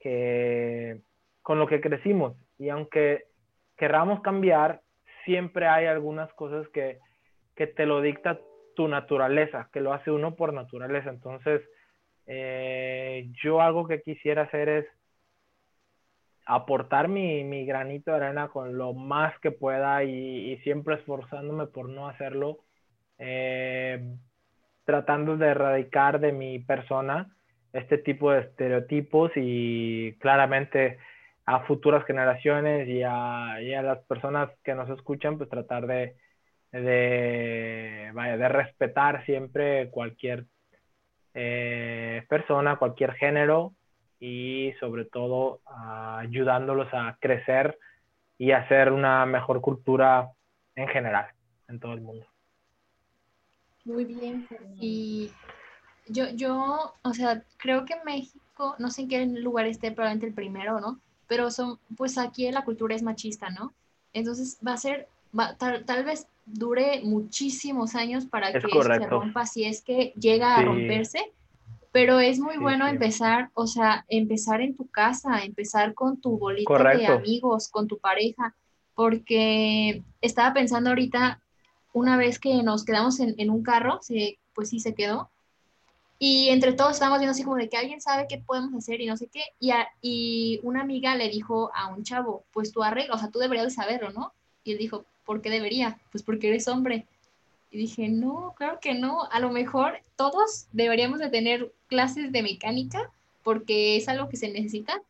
que con lo que crecimos y aunque querramos cambiar, siempre hay algunas cosas que, que te lo dicta tu naturaleza, que lo hace uno por naturaleza. Entonces, eh, yo algo que quisiera hacer es aportar mi, mi, granito de arena con lo más que pueda y, siempre esforzándome por no hacerlo, eh, tratando de erradicar de mi persona este tipo de estereotipos y claramente a futuras generaciones y a, y a las personas que nos escuchan, pues tratar de, de, de respetar siempre cualquier eh, persona, cualquier género, y sobre todo ayudándolos a crecer y hacer una mejor cultura en general en todo el mundo. Muy bien. Y yo, yo, o sea, creo que México, no sé en qué lugar esté, probablemente el primero, ¿no? Pero son, pues aquí la cultura es machista, ¿no? Entonces va a ser, va, tal, tal vez dure muchísimos años para que se rompa, si es que llega a romperse, pero es muy bueno empezar, o sea, empezar en tu casa, empezar con tu bolita de amigos, con tu pareja, porque estaba pensando ahorita, una vez que nos quedamos en, un carro, se, pues sí se quedó, y entre todos estábamos viendo así como de que alguien sabe qué podemos hacer y no sé qué, y, y una amiga le dijo a un chavo, pues tú arregla, o sea, tú deberías de saberlo, ¿no? Y él dijo, ¿por qué debería? Pues porque eres hombre. Y dije, no, claro que no. A lo mejor todos deberíamos de tener clases de mecánica porque es algo que se necesita,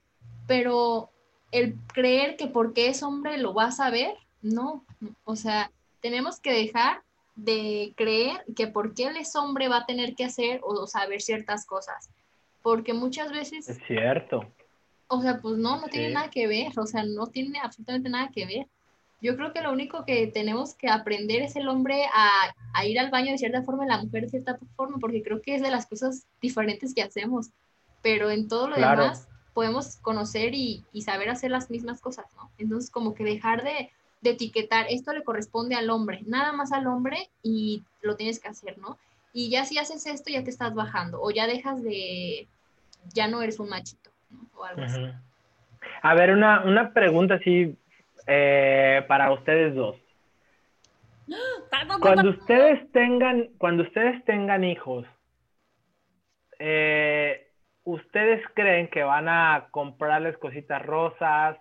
pero el creer que porque es hombre lo va a saber, no. O sea, tenemos que dejar de creer que porque él es hombre va a tener que hacer o saber ciertas cosas. Porque muchas veces... Es cierto. O sea, pues no, no tiene nada que ver. O sea, no tiene absolutamente nada que ver. Yo creo que lo único que tenemos que aprender es el hombre a, ir al baño de cierta forma y la mujer de cierta forma, porque creo que es de las cosas diferentes que hacemos, pero en todo lo demás podemos conocer y, saber hacer las mismas cosas, ¿no? Entonces, como que dejar de, de etiquetar, esto le corresponde al hombre, nada más al hombre y lo tienes que hacer, ¿no? Y ya si haces esto, ya te estás bajando, o ya dejas de, ya no eres un machito, ¿no? O algo así. A ver, una, una pregunta así eh, para ustedes dos. Cuando ustedes tengan, cuando ustedes tengan hijos, eh, ¿ustedes creen que van a comprarles cositas rosas,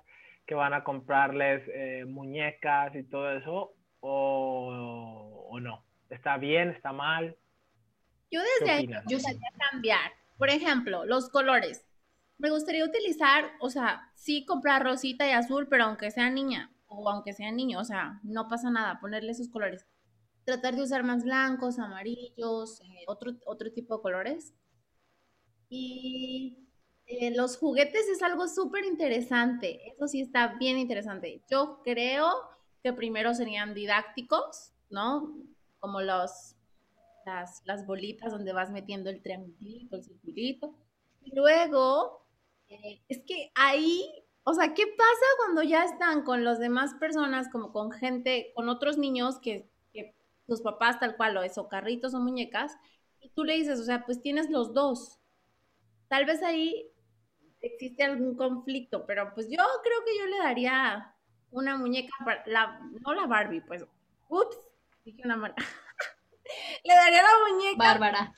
que van a comprarles eh, muñecas y todo eso? O, o, no? ¿Está bien? ¿Está mal? Yo desde ahí yo cambiar. Por ejemplo, los colores me gustaría utilizar, o sea, sí comprar rosita y azul, pero aunque sea niña o aunque sea niño, o sea, no pasa nada, ponerle esos colores. Tratar de usar más blancos, amarillos, eh, otro, otro tipo de colores. Y eh, los juguetes es algo súper interesante, eso sí está bien interesante. Yo creo que primero serían didácticos, ¿no? Como los las, las bolitas donde vas metiendo el triangulito, el circulito. Luego, es que ahí, o sea, ¿qué pasa cuando ya están con las demás personas, como con gente, con otros niños que, tus papás tal cual, o eso, carritos o muñecas, y tú le dices, o sea, pues tienes los dos. Tal vez ahí existe algún conflicto, pero pues yo creo que yo le daría una muñeca, la, no la Barbie, pues, ups, dije una marca. [laughs] le daría la muñeca. Bárbara.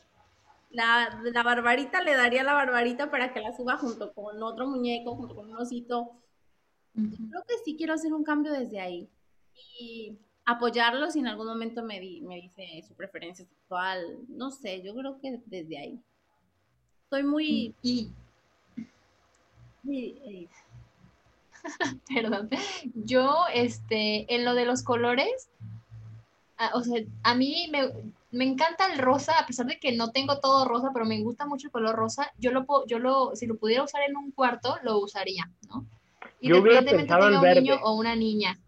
La, la barbarita le daría la barbarita para que la suba junto con otro muñeco, junto con un osito. Creo que sí quiero hacer un cambio desde ahí. Y apoyarlo si en algún momento me, me dice su preferencia sexual. No sé, yo creo que desde ahí. Soy muy... Y, [laughs] Perdón. Yo, este, en lo de los colores, a, o sea, a mí me, me, encanta el rosa, a pesar de que no tengo todo rosa, pero me gusta mucho el color rosa. Yo lo, yo lo, si lo pudiera usar en un cuarto, lo usaría, ¿no? Independientemente tenga un niño o una niña.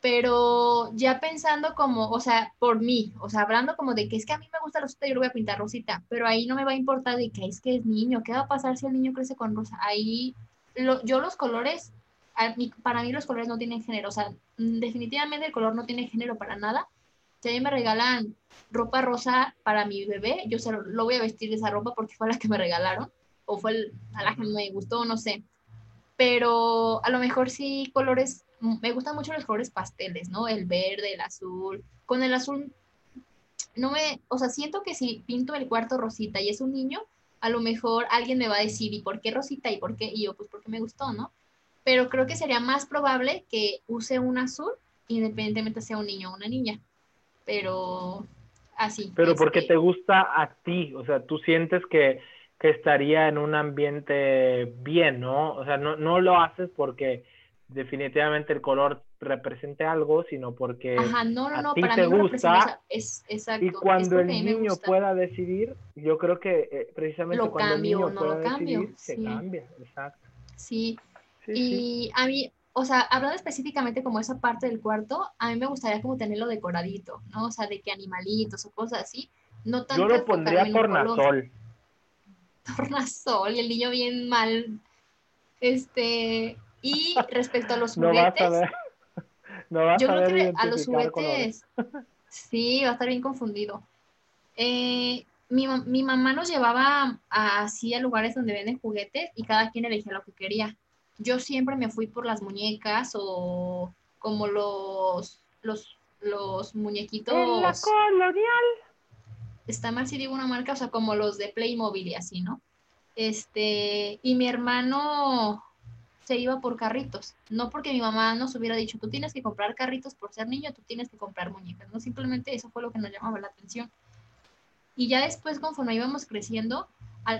Pero ya pensando como, o sea, por mí, o sea, hablando como de que es que a mí me gusta rosita, yo lo voy a pintar rosita, pero ahí no me va a importar de que es que es niño, ¿qué va a pasar si el niño crece con rosa? Ahí, lo, yo los colores, para mí los colores no tienen género, o sea, mm, definitivamente el color no tiene género para nada. Si a mí me regalan ropa rosa para mi bebé, yo se lo, voy a vestir de esa ropa porque fue la que me regalaron, o fue a la que me gustó, no sé. Pero a lo mejor sí colores me gustan mucho los colores pasteles, ¿no? El verde, el azul. Con el azul, no me, o sea, siento que si pinto el cuarto rosita y es un niño, a lo mejor alguien me va a decir, ¿y por qué rosita? ¿Y por qué? Y yo, pues porque me gustó, ¿no? Pero creo que sería más probable que use un azul, independientemente sea un niño o una niña. Pero así. Pero porque te gusta a ti, o sea, tú sientes que, que estaría en un ambiente bien, ¿no? O sea, no, no lo haces porque definitivamente el color represente algo, sino porque Ajá, no, no, a ti para te mí gusta. Es, exacto, y cuando el niño pueda decidir, yo creo que eh, precisamente cuando el niño pueda decidir, se cambia, exacto. Sí. Y a mí, o sea, hablando específicamente como esa parte del cuarto, a mí me gustaría como tenerlo decoradito, ¿no? O sea, de que animalitos o cosas así. No tanto yo lo pondría tornasol. [laughs] Tornasol, y el niño bien mal. Este, y respecto a los juguetes, yo creo que a los juguetes, sí, va a estar bien confundido. Eh, mi, mi, mamá nos llevaba así a lugares donde venden juguetes y cada quien elegía lo que quería. Yo siempre me fui por las muñecas o como los, los, los muñequitos. En la colonial. Está mal si digo una marca, o sea, como los de Playmobil y así, ¿no? Este, y mi hermano se iba por carritos. No porque mi mamá nos hubiera dicho, tú tienes que comprar carritos por ser niño, tú tienes que comprar muñecas. No, simplemente eso fue lo que nos llamaba la atención. Y ya después, conforme íbamos creciendo,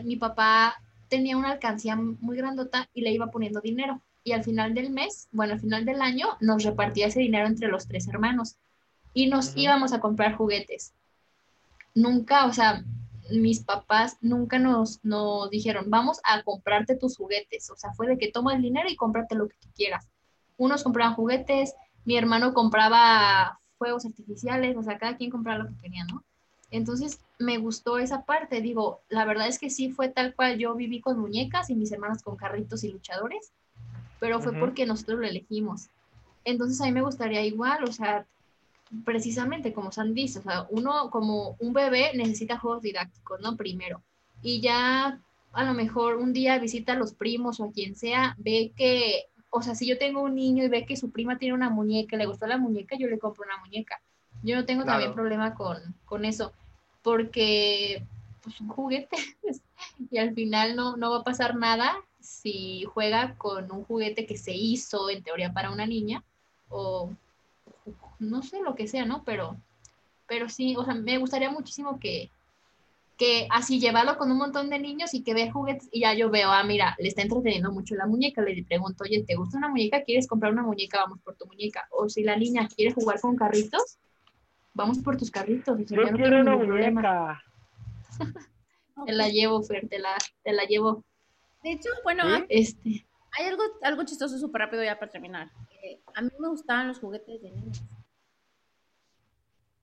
mi papá tenía una alcancía muy grandota y le iba poniendo dinero. Y al final del mes, bueno, al final del año, nos repartía ese dinero entre los tres hermanos. Y nos íbamos a comprar juguetes. Nunca, o sea, mis papás nunca nos, nos dijeron, vamos a comprarte tus juguetes. O sea, fue de que toma el dinero y cómprate lo que tú quieras. Unos compraban juguetes, mi hermano compraba fuegos artificiales, o sea, cada quien compraba lo que quería, ¿no? Entonces me gustó esa parte, digo, la verdad es que sí fue tal cual yo viví con muñecas y mis hermanos con carritos y luchadores, pero fue porque nosotros lo elegimos. Entonces a mí me gustaría igual, o sea, precisamente como San dice, o sea, uno como un bebé necesita juegos didácticos, ¿no? Primero. Y ya a lo mejor un día visita a los primos o a quien sea, ve que, o sea, si yo tengo un niño y ve que su prima tiene una muñeca, le gustó la muñeca, yo le compro una muñeca. Yo no tengo también problema con, con eso, porque pues un juguete [laughs] y al final no, no va a pasar nada si juega con un juguete que se hizo en teoría para una niña o no sé lo que sea, ¿no? Pero, pero sí, o sea, me gustaría muchísimo que, que así llevarlo con un montón de niños y que vea juguetes y ya yo veo, ah, mira, le está entreteniendo mucho la muñeca, le pregunto, oye, ¿te gusta una muñeca? ¿Quieres comprar una muñeca? Vamos por tu muñeca. O si la niña quiere jugar con carritos, vamos por tus carritos. yo quiero una muñeca. te la llevo, Fer, te la, te la llevo. De hecho, bueno, este... hay algo, algo chistoso súper rápido ya para terminar. a mí me gustaban los juguetes de niños.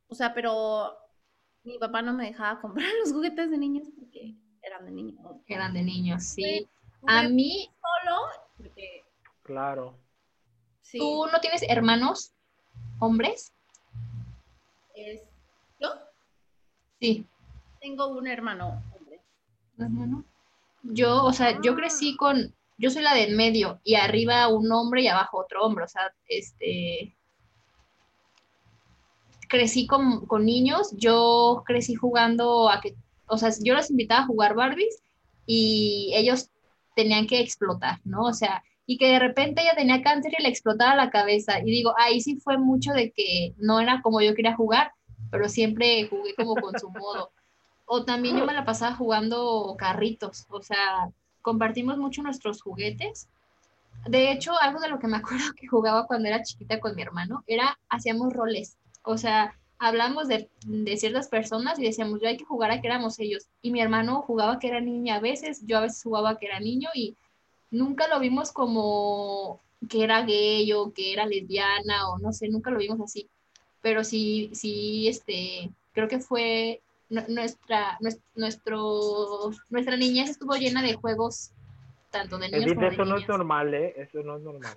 O sea, pero mi papá no me dejaba [laughs] comprar los juguetes de niños porque eran de niños. Eran de niños, sí. A mí... Solo, porque... Claro. ¿Tú no tienes hermanos hombres? ¿Yo? Sí. Tengo un hermano hombre. ¿Hermano? Yo, o sea, yo crecí con, yo soy la del medio y arriba un hombre y abajo otro hombre, o sea, este, crecí con, con niños, yo crecí jugando a que, o sea, yo los invitaba a jugar Barbies y ellos tenían que explotar, ¿no? O sea, y que de repente ella tenía cáncer y le explotaba la cabeza. Y digo, ahí sí fue mucho de que no era como yo quería jugar, pero siempre jugué como con su modo. O también yo me la pasaba jugando carritos, o sea, compartimos mucho nuestros juguetes. De hecho, algo de lo que me [laughs] acuerdo que jugaba cuando era chiquita con mi hermano era hacíamos roles. O sea, hablamos de, de, ciertas personas y decíamos, yo hay que jugar a que éramos ellos. Y mi hermano jugaba que era niña a veces, yo a veces jugaba que era niño y nunca lo vimos como que era gay o que era lesbiana o no sé, nunca lo vimos así. Pero sí, sí, este, creo que fue nuestra, nuestro, nuestra niñez estuvo llena de juegos tanto de niños como de eso no es normal, ¿eh? Eso no es normal.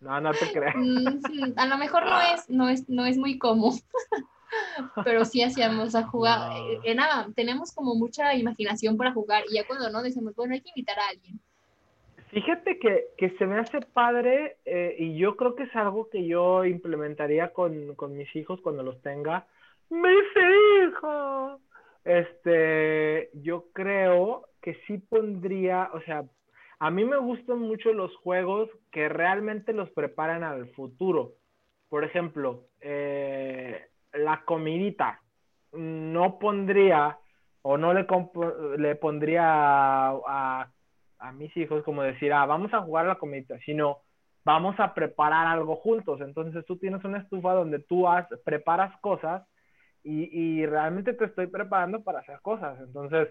No, no te creas. Mm, a lo mejor no es, no es, no es muy común. [laughs] Pero sí hacíamos a jugar. Eh, nada, tenemos como mucha imaginación para jugar y ya cuando no decimos, bueno, hay que invitar a alguien. Fíjate que, que se me hace padre eh, y yo creo que es algo que yo implementaría con, con mis hijos cuando los tenga mis hijos. Este, yo creo que sí pondría, o sea, a mí me gustan mucho los juegos que realmente los preparan al futuro. Por ejemplo, eh, la comidita. No pondría o no le, le pondría a, a, mis hijos como decir, ah, vamos a jugar la comidita, sino vamos a preparar algo juntos. Entonces tú tienes una estufa donde tú preparas cosas y, realmente te estoy preparando para hacer cosas. Entonces,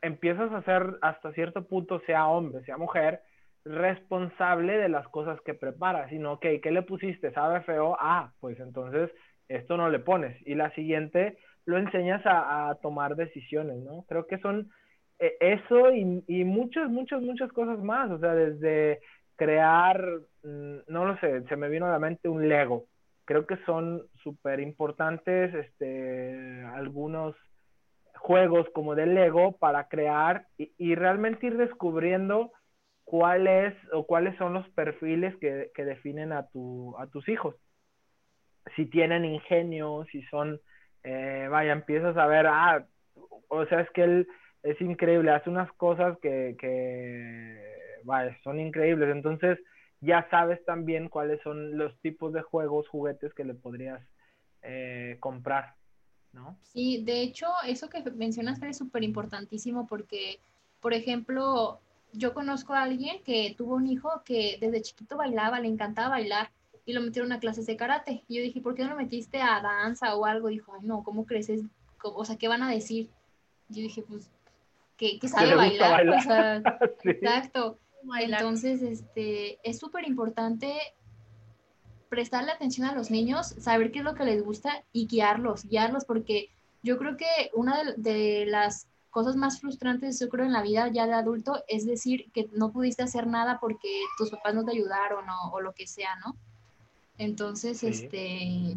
empiezas a ser hasta cierto punto, sea hombre, sea mujer, responsable de las cosas que preparas. Y no, ok, ¿qué le pusiste? ¿Sabe feo? Ah, pues entonces esto no le pones. Y la siguiente lo enseñas a, tomar decisiones, ¿no? Creo que son eso y, y, muchas, muchas, muchas cosas más. O sea, desde crear, mm, no lo sé, se me vino a la mente un Lego creo que son súper importantes este, algunos juegos como de Lego para crear y, realmente ir descubriendo cuáles o cuáles son los perfiles que, definen a, tu, a tus hijos. Si tienen ingenio, si son, eh, vaya, empiezas a ver, ah, o sea, es que él es increíble, hace unas cosas que, que son increíbles. Entonces, ya sabes también cuáles son los tipos de juegos, juguetes que le podrías eh, comprar, ¿no? Sí, de hecho, eso que mencionaste es súper importantísimo porque, por ejemplo, yo conozco a alguien que tuvo un hijo que desde chiquito bailaba, le encantaba bailar y lo metieron a clases de karate. Y yo dije, ¿por qué no lo metiste a danza o algo? Dijo, ay, no, ¿cómo creces? O sea, ¿qué van a decir? Yo dije, pues, [laughs] que, sabe bailar. O sea, [laughs] Exacto. Entonces, este, es súper importante prestarle atención a los niños, saber qué es lo que les gusta y guiarlos, guiarlos, porque yo creo que una de, las cosas más frustrantes, yo creo, en la vida ya de adulto es decir que no pudiste hacer nada porque tus papás no te ayudaron o, lo que sea, ¿no? Entonces, este,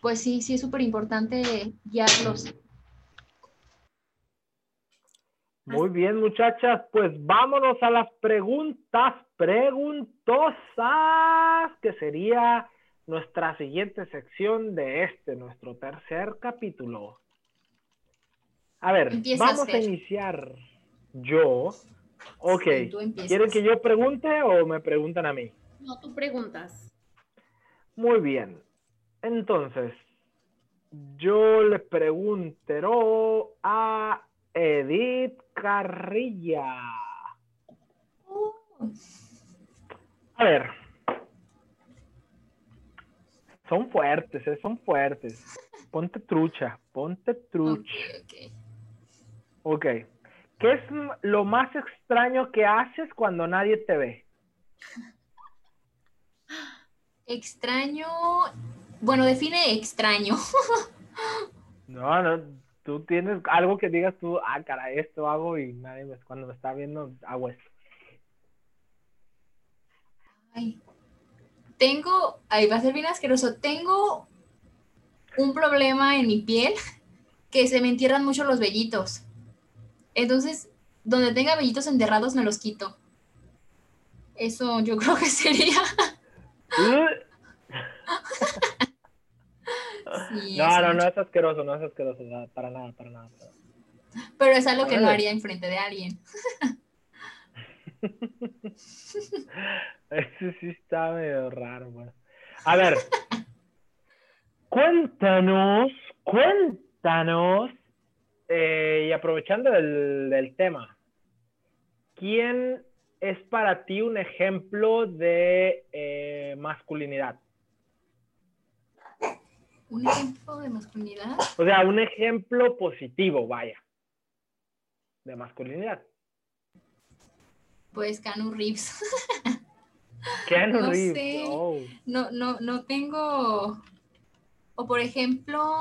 pues sí, sí es súper importante guiarlos. Muy bien, muchachas, pues vámonos a las preguntas preguntosas, que sería nuestra siguiente sección de este, nuestro tercer capítulo. A ver, vamos a, iniciar yo. Ok, ¿quieren que yo pregunte o me preguntan a mí? No, tú preguntas. Muy bien. Entonces, yo le pregunto a Edith Carrilla. A ver. Son fuertes, eh, son fuertes. Ponte trucha, ponte trucha. ok. ¿Qué es lo más extraño que haces cuando nadie te ve? Extraño. Bueno, define extraño. [laughs] No, no, tú tienes algo que digas tú, ah, cara, esto hago y nadie me, cuando me está viendo hago esto. Ay. Tengo, ahí va a ser bien asqueroso, tengo un problema en mi piel que se me entierran mucho los vellitos. Entonces, donde tenga vellitos enterrados me los quito. Eso yo [laughs] creo que sería. [laughs] Sí, no, no, no es asqueroso, no es asqueroso, para nada, para nada. Pero es algo que no haría enfrente de alguien. [laughs] Eso sí está medio raro, bueno. A ver, [laughs] cuéntanos, cuéntanos, eh, y aprovechando del, del tema, ¿quién es para ti un ejemplo de eh, masculinidad? ¿Un ejemplo de masculinidad? O sea, un ejemplo positivo, vaya, de masculinidad. Pues Canu Reeves. [laughs] Keanu no Reeves. Sé. Oh. No, no, no tengo. O por ejemplo,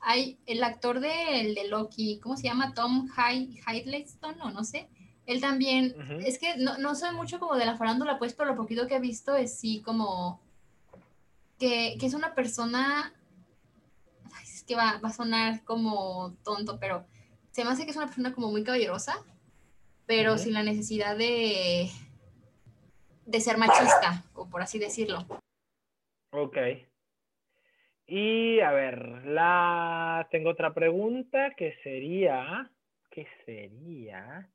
hay el actor de, de Loki, ¿cómo se llama? Tom Hiddleston, o no sé. Él también, uh -huh. es que no, no sé mucho como de la farándula, pues, pero lo poquito que he visto es sí como que, que es una persona, ay, es que va, va, a sonar como tonto, pero se me hace que es una persona como muy caballerosa, pero uh -huh. sin la necesidad de, de ser machista, o por así decirlo. Ok. Y a ver, la tengo otra pregunta que sería, ¿qué sería?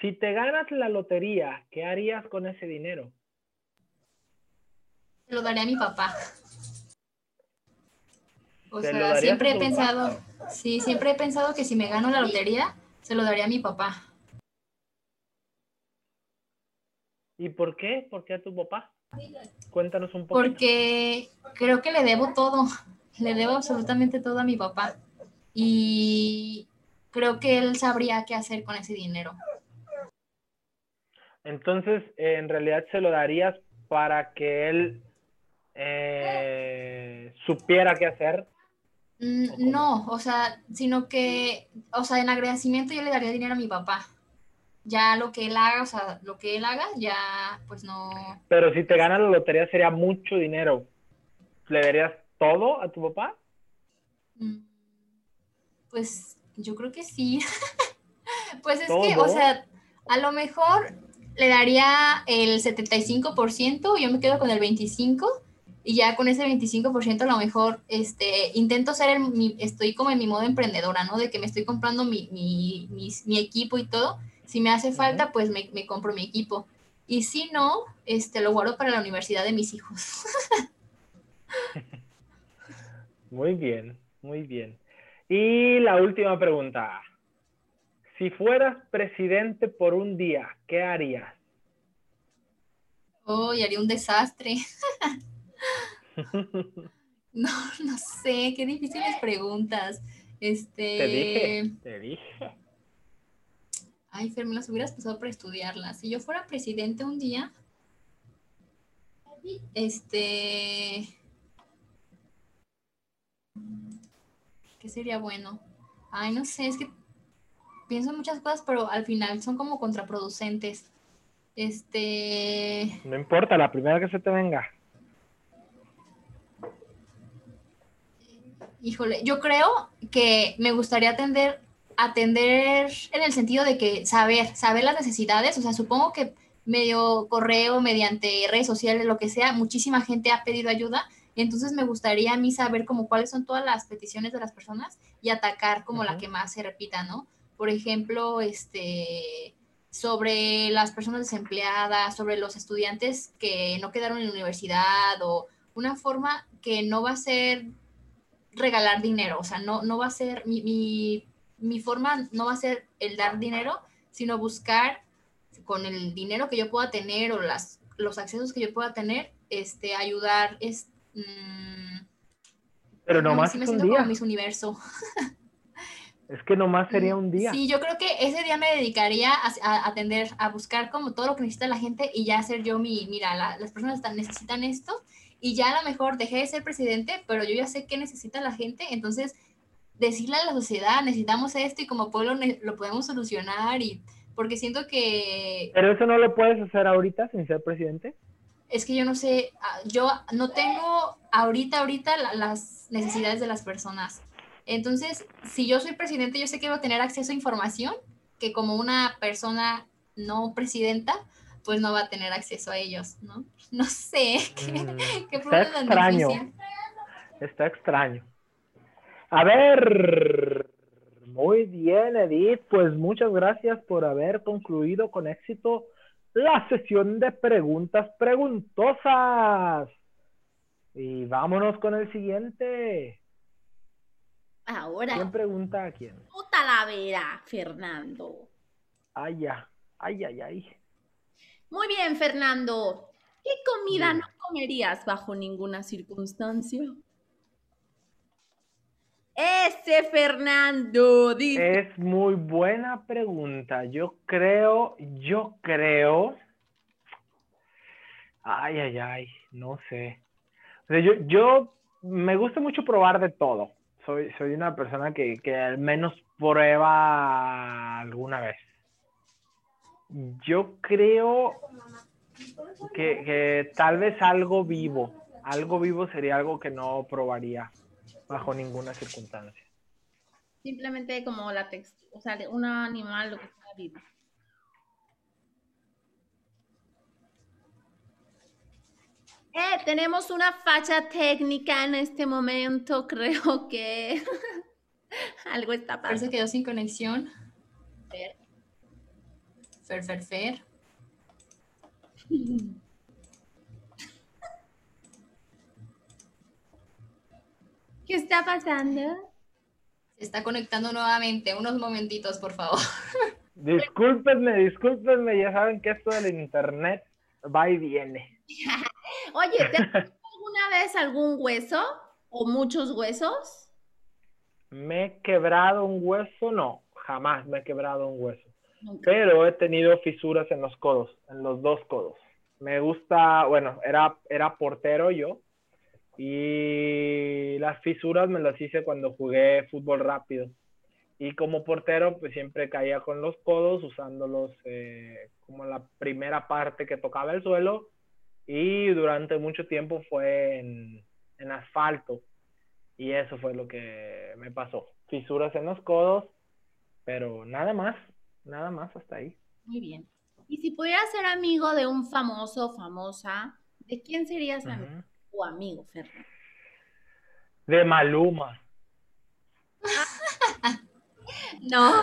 Si te ganas la lotería, ¿qué harías con ese dinero? Se lo daré a mi papá. O sea, siempre he pensado, papá? sí, siempre he pensado que si me gano la lotería, se lo daré a mi papá. ¿Y por qué? ¿Por qué a tu papá? Cuéntanos un poco. Porque creo que le debo todo, le debo absolutamente todo a mi papá. Y creo que él sabría qué hacer con ese dinero. Entonces, en realidad se lo darías para que él eh, supiera qué hacer. Mm, no, o sea, sino que, o sea, en agradecimiento yo le daría dinero a mi papá. Ya lo que él haga, o sea, lo que él haga, ya pues no. Pero si te ganas la lotería sería mucho dinero. ¿Le darías todo a tu papá? Mm, pues yo creo que sí. [laughs] pues es ¿Todo? que, o sea, a lo mejor le daría el 75%, yo me quedo con el 25% y ya con ese 25% a lo mejor este, intento ser el, mi, estoy como en mi modo emprendedora, ¿no? De que me estoy comprando mi, mi, equipo y todo. Si me hace falta, pues me, me, compro mi equipo. Y si no, este, lo guardo para la universidad de mis hijos. [laughs] muy bien, muy bien. Y la última pregunta. Si fueras presidente por un día, ¿qué harías? Oh, y haría un desastre. [laughs] [laughs] no, no sé, qué difíciles preguntas. Este... Te dije, te dije. Ay, Fer, me las hubieras pasado para estudiarlas. Si yo fuera presidente un día, este... ¿Qué sería bueno? Ay, no sé, es que pienso en muchas cosas, pero al final son como contraproducentes. Este. No importa, la primera que se te venga. Híjole, yo creo que me gustaría atender, atender en el sentido de que saber, saber las necesidades. O sea, supongo que medio correo, mediante redes sociales, lo que sea, muchísima gente ha pedido ayuda. Entonces me gustaría a mí saber como cuáles son todas las peticiones de las personas y atacar como uh -huh. la que más se repita, ¿no? por ejemplo, este, sobre las personas desempleadas, sobre los estudiantes que no quedaron en la universidad o una forma que no va a ser regalar dinero, o sea, no, no va a ser, mi, mi, mi forma no va a ser el dar dinero, sino buscar con el dinero que yo pueda tener o las, los accesos que yo pueda tener, este, ayudar, es, mmm, pero no, más me siento como mis universo. Es que nomás sería un día. Sí, yo creo que ese día me dedicaría a, a atender, a buscar como todo lo que necesita la gente y ya hacer yo mi, mira, la, las personas están, necesitan esto y ya a lo mejor dejé de ser presidente, pero yo ya sé qué necesita la gente, entonces decirle a la sociedad, necesitamos esto y como pueblo lo podemos solucionar y porque siento que... Pero eso no lo puedes hacer ahorita sin ser presidente. Es que yo no sé, ah, yo no tengo ahorita, ahorita las necesidades de las personas. Entonces, si yo soy presidente, yo sé que voy a tener acceso a información que como una persona no presidenta, pues no va a tener acceso a ellos, ¿no? No sé, [laughs] qué, mm, qué está extraño. Está extraño. A ver, muy bien, Edith, pues muchas gracias por haber concluido con éxito la sesión de preguntas preguntosas. Y vámonos con el siguiente. Ahora. ¿Quién pregunta a quién? Tu Talavera, Fernando. Ay, ya. Ay, ay, ay. Muy bien, Fernando. ¿Qué comida no comerías bajo ninguna circunstancia? Ese Fernando. Dice. Es muy buena pregunta. Yo creo, yo creo. Ay, ay, ay, no sé. yo, yo me gusta mucho probar de todo. Soy, soy una persona que, que al menos prueba alguna vez. Yo creo que, que tal vez algo vivo. Algo vivo sería algo que no probaría bajo ninguna circunstancia. Simplemente como la textura, o sea, un animal, lo que sea vivo. Eh, tenemos una facha técnica en este momento, [laughs] creo que [laughs] algo está pasando. Parece que quedó sin conexión. Fer. Fer, fer, fer. [laughs] ¿Qué está pasando? Se está conectando nuevamente. Unos momentitos, por favor. [laughs] Discúlpenme, discúlpenme. Ya saben que esto del internet va y viene. [laughs] Oye, ¿te has alguna vez algún hueso o muchos huesos? Me he quebrado un hueso, no, jamás me he quebrado un hueso. Pero he tenido fisuras en los codos, en los dos codos. Me gusta, bueno, era, era portero yo y las fisuras me las hice cuando jugué fútbol rápido. Y como portero, pues siempre caía con los codos, usándolos eh, como la primera parte que tocaba el suelo. Y durante mucho tiempo fue en, en asfalto. Y eso fue lo que me pasó. Fisuras en los codos, pero nada más, nada más hasta ahí. Muy bien. Y si pudieras ser amigo de un famoso o famosa, ¿de quién serías amigo? o amigo, Fernando? De Maluma. [laughs] no.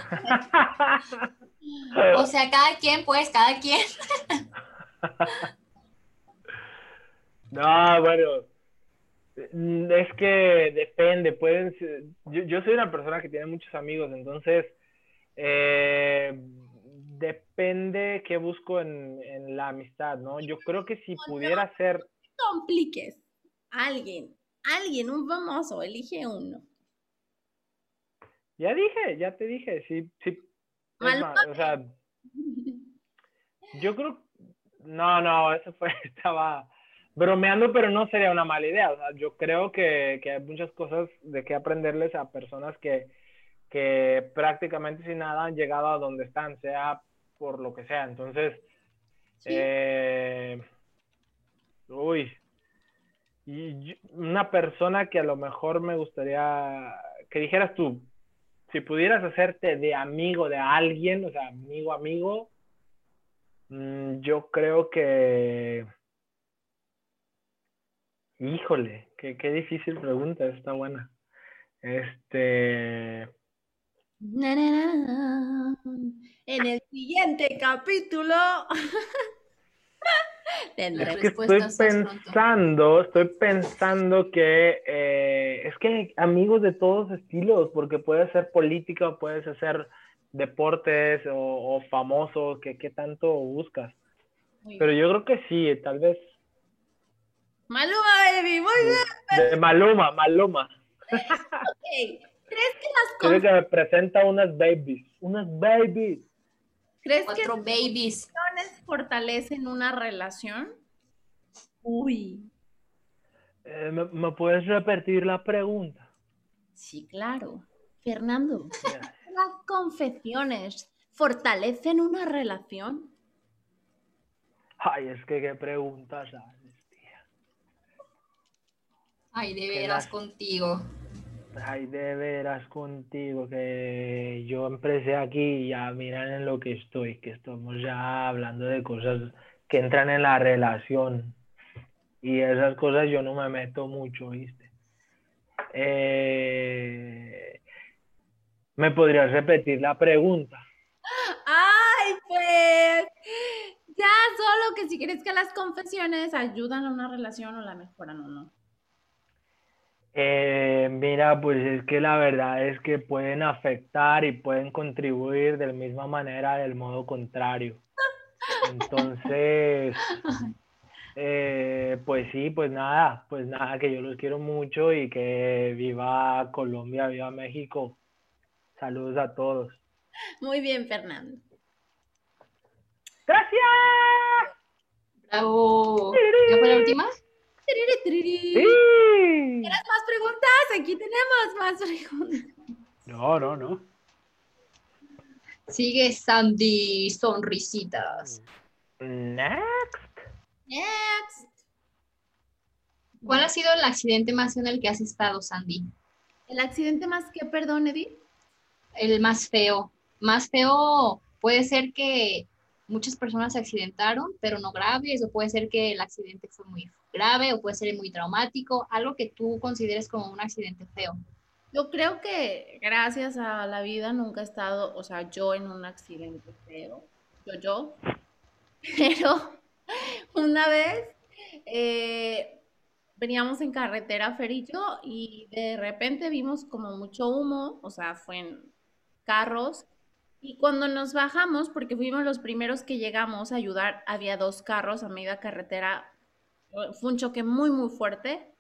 o sea, cada quien, pues, cada quien. [laughs] no, bueno. Es que depende, pueden yo, soy una persona que tiene muchos amigos, entonces eh, depende qué busco en, en, la amistad, ¿no? Yo creo que si pudiera ser compliques. Alguien, alguien, un famoso, elige uno. Ya dije, ya te dije, sí, sí. o sea, yo creo, no, no, eso fue, [laughs] estaba bromeando, pero no sería una mala idea. O sea, yo creo que, que hay muchas cosas de que aprenderles a personas que, que prácticamente sin nada han llegado a donde están, sea por lo que sea. Entonces, eh, uy, y una persona que a lo mejor me gustaría que dijeras tú, si pudieras hacerte de amigo de alguien, o sea, amigo, amigo, mm, yo creo que... Híjole, qué, qué difícil pregunta, está buena. Este... En el siguiente capítulo [laughs] es que estoy pensando, estoy pensando que eh, es que amigos de todos estilos, porque puede ser política, puedes hacer deportes o, famosos, que qué tanto buscas. Pero yo creo que sí, tal vez. Maluma, baby, muy bien. De Maluma, Maluma. [laughs] ok, ¿crees que las cosas... que me presenta unas babies, unas babies. ¿Crees Cuatro que babies. fortalecen una relación? Uy. Eh, ¿me, ¿Me puedes repetir la pregunta? Sí, claro. Fernando, ¿las confesiones fortalecen una relación? Ay, es que qué preguntas haces, tía. Ay, de veras contigo. Ay, de veras contigo, que yo empecé aquí y ya miran en lo que estoy, que estamos ya hablando de cosas que entran en la relación. Y esas cosas yo no me meto mucho, ¿viste? Eh, ¿me podrías repetir la pregunta? Ay, pues ya solo que si crees que las confesiones ayudan a una relación o la mejoran o no. Eh, mira, pues es que la verdad es que pueden afectar y pueden contribuir de la misma manera del modo contrario. Entonces, eh, pues sí, pues nada, pues nada, que yo los quiero mucho y que viva Colombia, viva México. Saludos a todos. Muy bien, Fernando. ¡Gracias! Bravo. ¿Ya fue la última? Sí. ¿Tienes más preguntas? Aquí tenemos más preguntas. No, no, no. Sigue Sandy, sonrisitas. Next. Next. ¿Cuál ha sido el accidente más feo en el que has estado, Sandy? El accidente más que, perdón, Edith. El más feo. Más feo puede ser que muchas personas se accidentaron, pero no graves, o puede ser que el accidente fue muy grave, o puede ser muy traumático, algo que tú consideres como un accidente feo. Yo creo que gracias a la vida nunca he estado, o sea, yo en un accidente feo, yo, yo, [laughs] pero una vez eh, veníamos en carretera Fer y yo y de repente vimos como mucho humo, o sea, fue en carros y cuando nos bajamos, porque fuimos los primeros que llegamos a ayudar, había dos carros a media carretera, fue un choque muy, muy fuerte.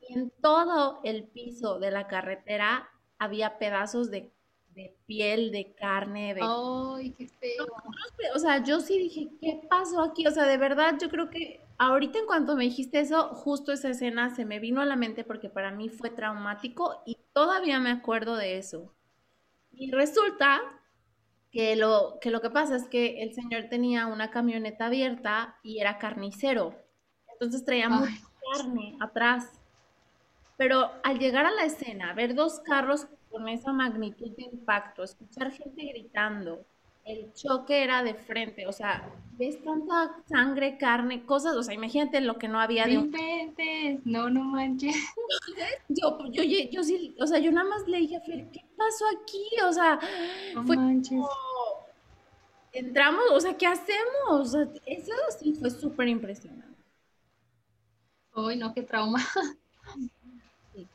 Y en todo el piso de la carretera había pedazos de, de piel, de carne, de... Ay, qué feo. O sea, yo sí dije, ¿qué pasó aquí? O sea, de verdad, yo creo que ahorita en cuanto me dijiste eso, justo esa escena se me vino a la mente porque para mí fue traumático y todavía me acuerdo de eso. Y resulta que lo que, lo que pasa es que el señor tenía una camioneta abierta y era carnicero. Entonces traía mucha Ay, carne atrás. Pero al llegar a la escena, ver dos carros con esa magnitud de impacto, escuchar gente gritando, el choque era de frente, o sea, ves tanta sangre, carne, cosas, o sea, imagínate lo que no había no de inventes, no, no manches. [laughs] Yo, yo, yo, yo sí, o sea, yo nada más le dije a Fer, ¿qué pasó aquí? O sea, No fue manches. como, entramos, o sea, ¿qué hacemos? O sea, eso sí fue súper impresionante. Ay, no, qué trauma. [laughs] Sí.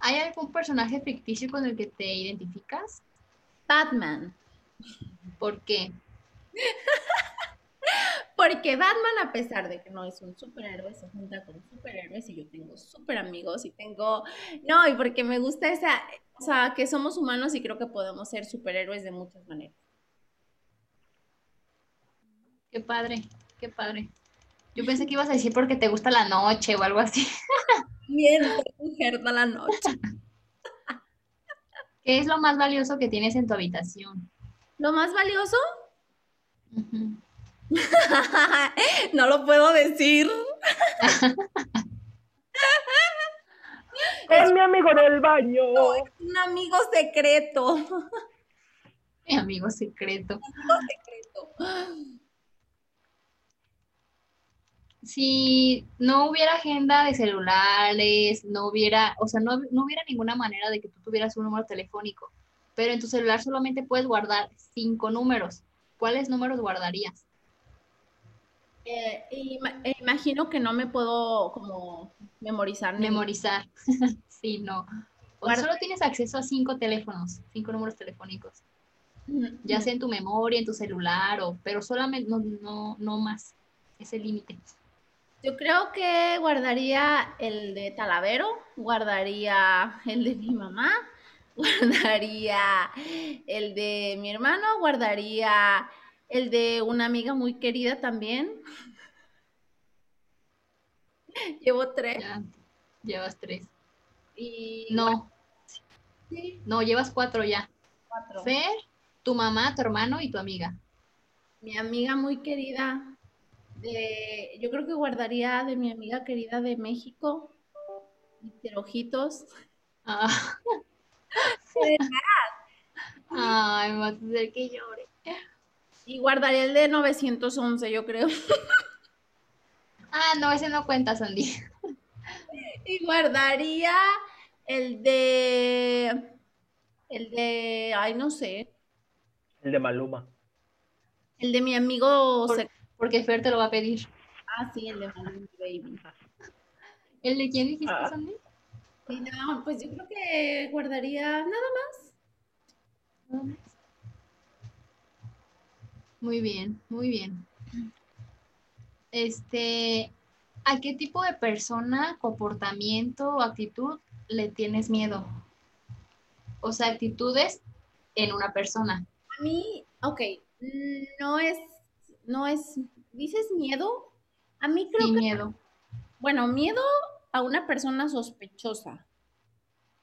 ¿Hay algún personaje ficticio con el que te identificas? Batman. ¿Por qué? [laughs] Porque Batman, a pesar de que no es un superhéroe, se junta con superhéroes y yo tengo super amigos y tengo... No, y porque me gusta esa... O sea, que somos humanos y creo que podemos ser superhéroes de muchas maneras. Qué padre, qué padre. Yo pensé que ibas a decir porque te gusta la noche o algo así. [laughs] Bien, mujer de la noche. ¿Qué es lo más valioso que tienes en tu habitación? Lo más valioso, [laughs] no lo puedo decir. Es mi amigo del baño. Un amigo secreto. Mi amigo secreto. Si no hubiera agenda de celulares, no hubiera, o sea, no, no hubiera ninguna manera de que tú tuvieras un número telefónico, pero en tu celular solamente puedes guardar cinco números. ¿Cuáles números guardarías? Eh, eh, imagino que no me puedo como memorizar. Memorizar. [laughs] sí, no. O sea, Guarda- solo tienes acceso a cinco teléfonos, cinco números telefónicos, ya sea en tu memoria, en tu celular, o, pero solamente, no, no, no más. Es el límite. Yo creo que guardaría el de Talavero, guardaría el de mi mamá, [laughs] guardaría el de mi hermano, guardaría el de una amiga muy querida también. [laughs] Llevo tres. Ya, llevas tres. Y No, sí, no, llevas cuatro ya. cuatro. Fer, tu mamá, tu hermano y tu amiga. Mi amiga muy querida, de, yo creo que guardaría de mi amiga querida de México, Mr. Ojitos. Ah. [laughs] Ay, me vas a hacer que llore. Y guardaría el de 911, yo creo. Ah, no, ese no cuenta, Sandy. [laughs] Y guardaría el de, el de, ay, no sé, El de Maluma. el de mi amigo, Por- Porque Fer te lo va a pedir. ah, sí, el de Maluma Baby. [laughs] ¿El de quién dijiste, Ah. Sandy? Y no, pues yo creo que guardaría nada más. Muy bien, muy bien. Este, ¿a qué tipo de persona, comportamiento o actitud le tienes miedo? O sea, actitudes en una persona. A mí, ok, no es, no es, ¿dices miedo? A mí creo que, miedo. bueno, miedo a una persona sospechosa.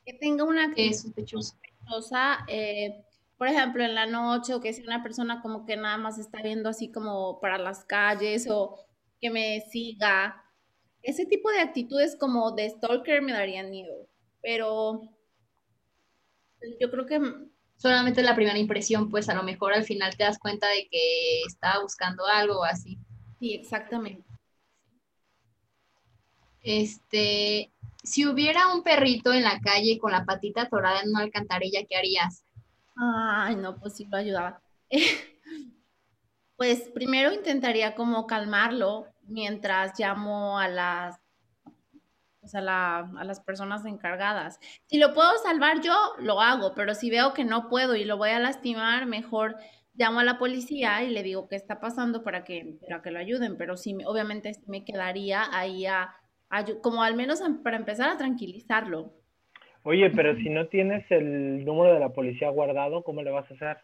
Que tenga una Que actitud es sospechosa, eh, por ejemplo, en la noche, o que sea una persona como que nada más está viendo así como para las calles, o que me siga. Ese tipo de actitudes como de stalker me darían miedo, pero yo creo que Solamente la primera impresión, pues a lo mejor al final te das cuenta de que estaba buscando algo o así. sí, exactamente. Este, si hubiera un perrito en la calle con la patita atorada en una alcantarilla, ¿qué harías? Ay, no, pues sí lo ayudaba. [laughs] Pues primero intentaría como calmarlo mientras llamo a las, pues a la- a las personas encargadas. Si lo puedo salvar yo, lo hago, pero si veo que no puedo y lo voy a lastimar, mejor llamo a la policía y le digo qué está pasando para que, para que lo ayuden. Pero sí, me- obviamente sí me quedaría ahí a, ayu- como al menos a- para empezar a tranquilizarlo. Oye, pero si no tienes el número de la policía guardado, ¿cómo le vas a hacer?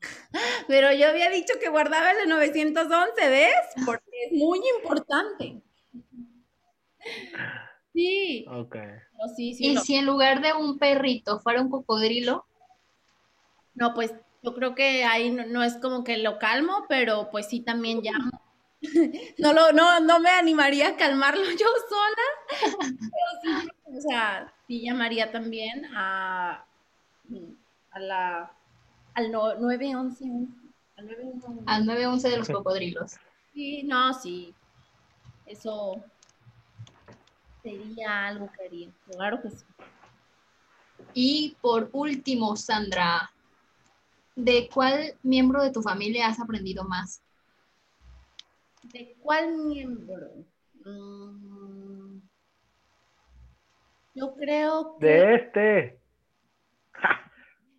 [laughs] Pero yo había dicho que guardaba el de 911, ¿ves? Porque es muy importante. Sí, Ok. no, sí, sí. Y si en lugar de un perrito fuera un cocodrilo, No, pues yo creo que ahí no, no es como que lo calmo, pero pues sí también llamo. [laughs] No, lo, no, no me animaría a calmarlo [laughs] yo sola, pero sí, o sea, sí llamaría también a, a la, al no- 911. Al 911. al 911 de los cocodrilos. Sí, no, sí. Eso sería algo que haría. Claro que sí. Y por último, Sandra, ¿de cuál miembro de tu familia has aprendido más? ¿De cuál miembro? Mm, yo creo que... De este. Ja.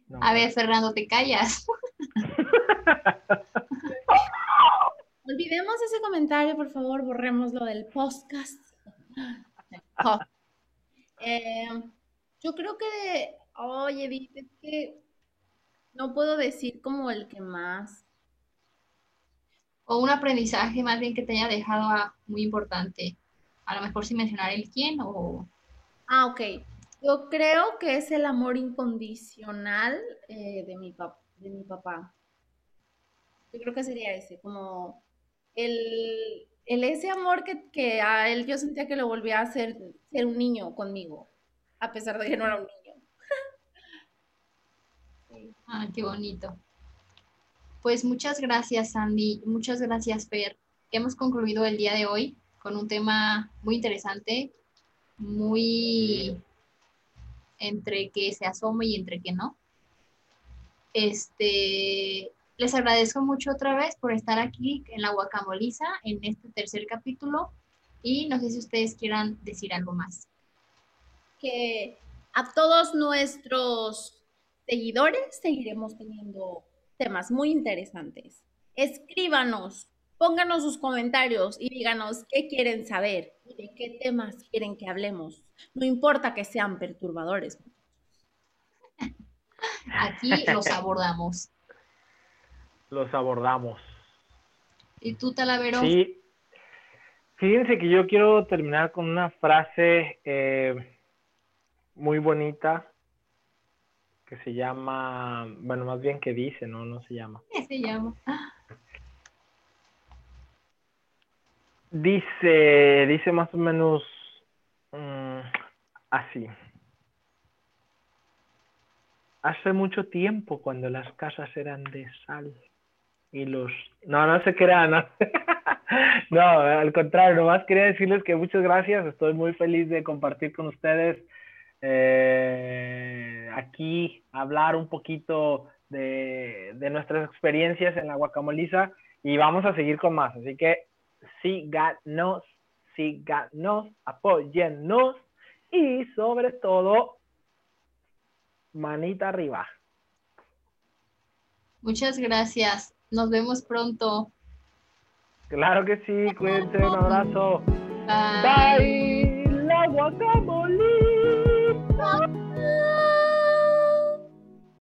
No, A ver, Fernando, te callas. [laughs] Olvidemos ese comentario, por favor, borremos lo del podcast. [laughs] Oh. Eh, yo creo que. Oye, Edith, que no puedo decir como el que más. O un aprendizaje más bien que te haya dejado muy importante. A lo mejor sin mencionar el quién o... Ah, ok. Yo creo que es el amor incondicional eh, de mi de mi papá. Yo creo que sería ese, como el, el ese amor que, que a él yo sentía que lo volvía a hacer ser un niño conmigo, a pesar de que no era un niño. [laughs] Ah, qué bonito. Pues muchas gracias, Sandy. Muchas gracias, Fer. Hemos concluido el día de hoy con un tema muy interesante, muy entre que se asome y entre que no. Este, les agradezco mucho otra vez por estar aquí en la Guacamoliza en este tercer capítulo y no sé si ustedes quieran decir algo más. Que a todos nuestros seguidores seguiremos teniendo temas muy interesantes. Escríbanos, pónganos sus comentarios y díganos qué quieren saber y de qué temas quieren que hablemos. No importa que sean perturbadores. [laughs] Aquí los abordamos. Los abordamos. ¿Y tú, Talavero? Sí. Fíjense que yo quiero terminar con una frase eh, muy bonita que se llama, bueno, más bien que dice, no, no se llama. ¿Qué se llama? Dice, dice más o menos mm, así. Hace mucho tiempo cuando las casas eran de sal y los... No, no qué era, no. [laughs] no, al contrario, nomás quería decirles que muchas gracias, estoy muy feliz de compartir con ustedes eh, aquí, hablar un poquito de, de nuestras experiencias en la guacamoliza y vamos a seguir con más, así que síganos, síganos, apóyennos y sobre todo, manita arriba. Muchas gracias. Nos vemos pronto. Claro que sí, cuídense, un abrazo. Bye. Bye. La guacamole.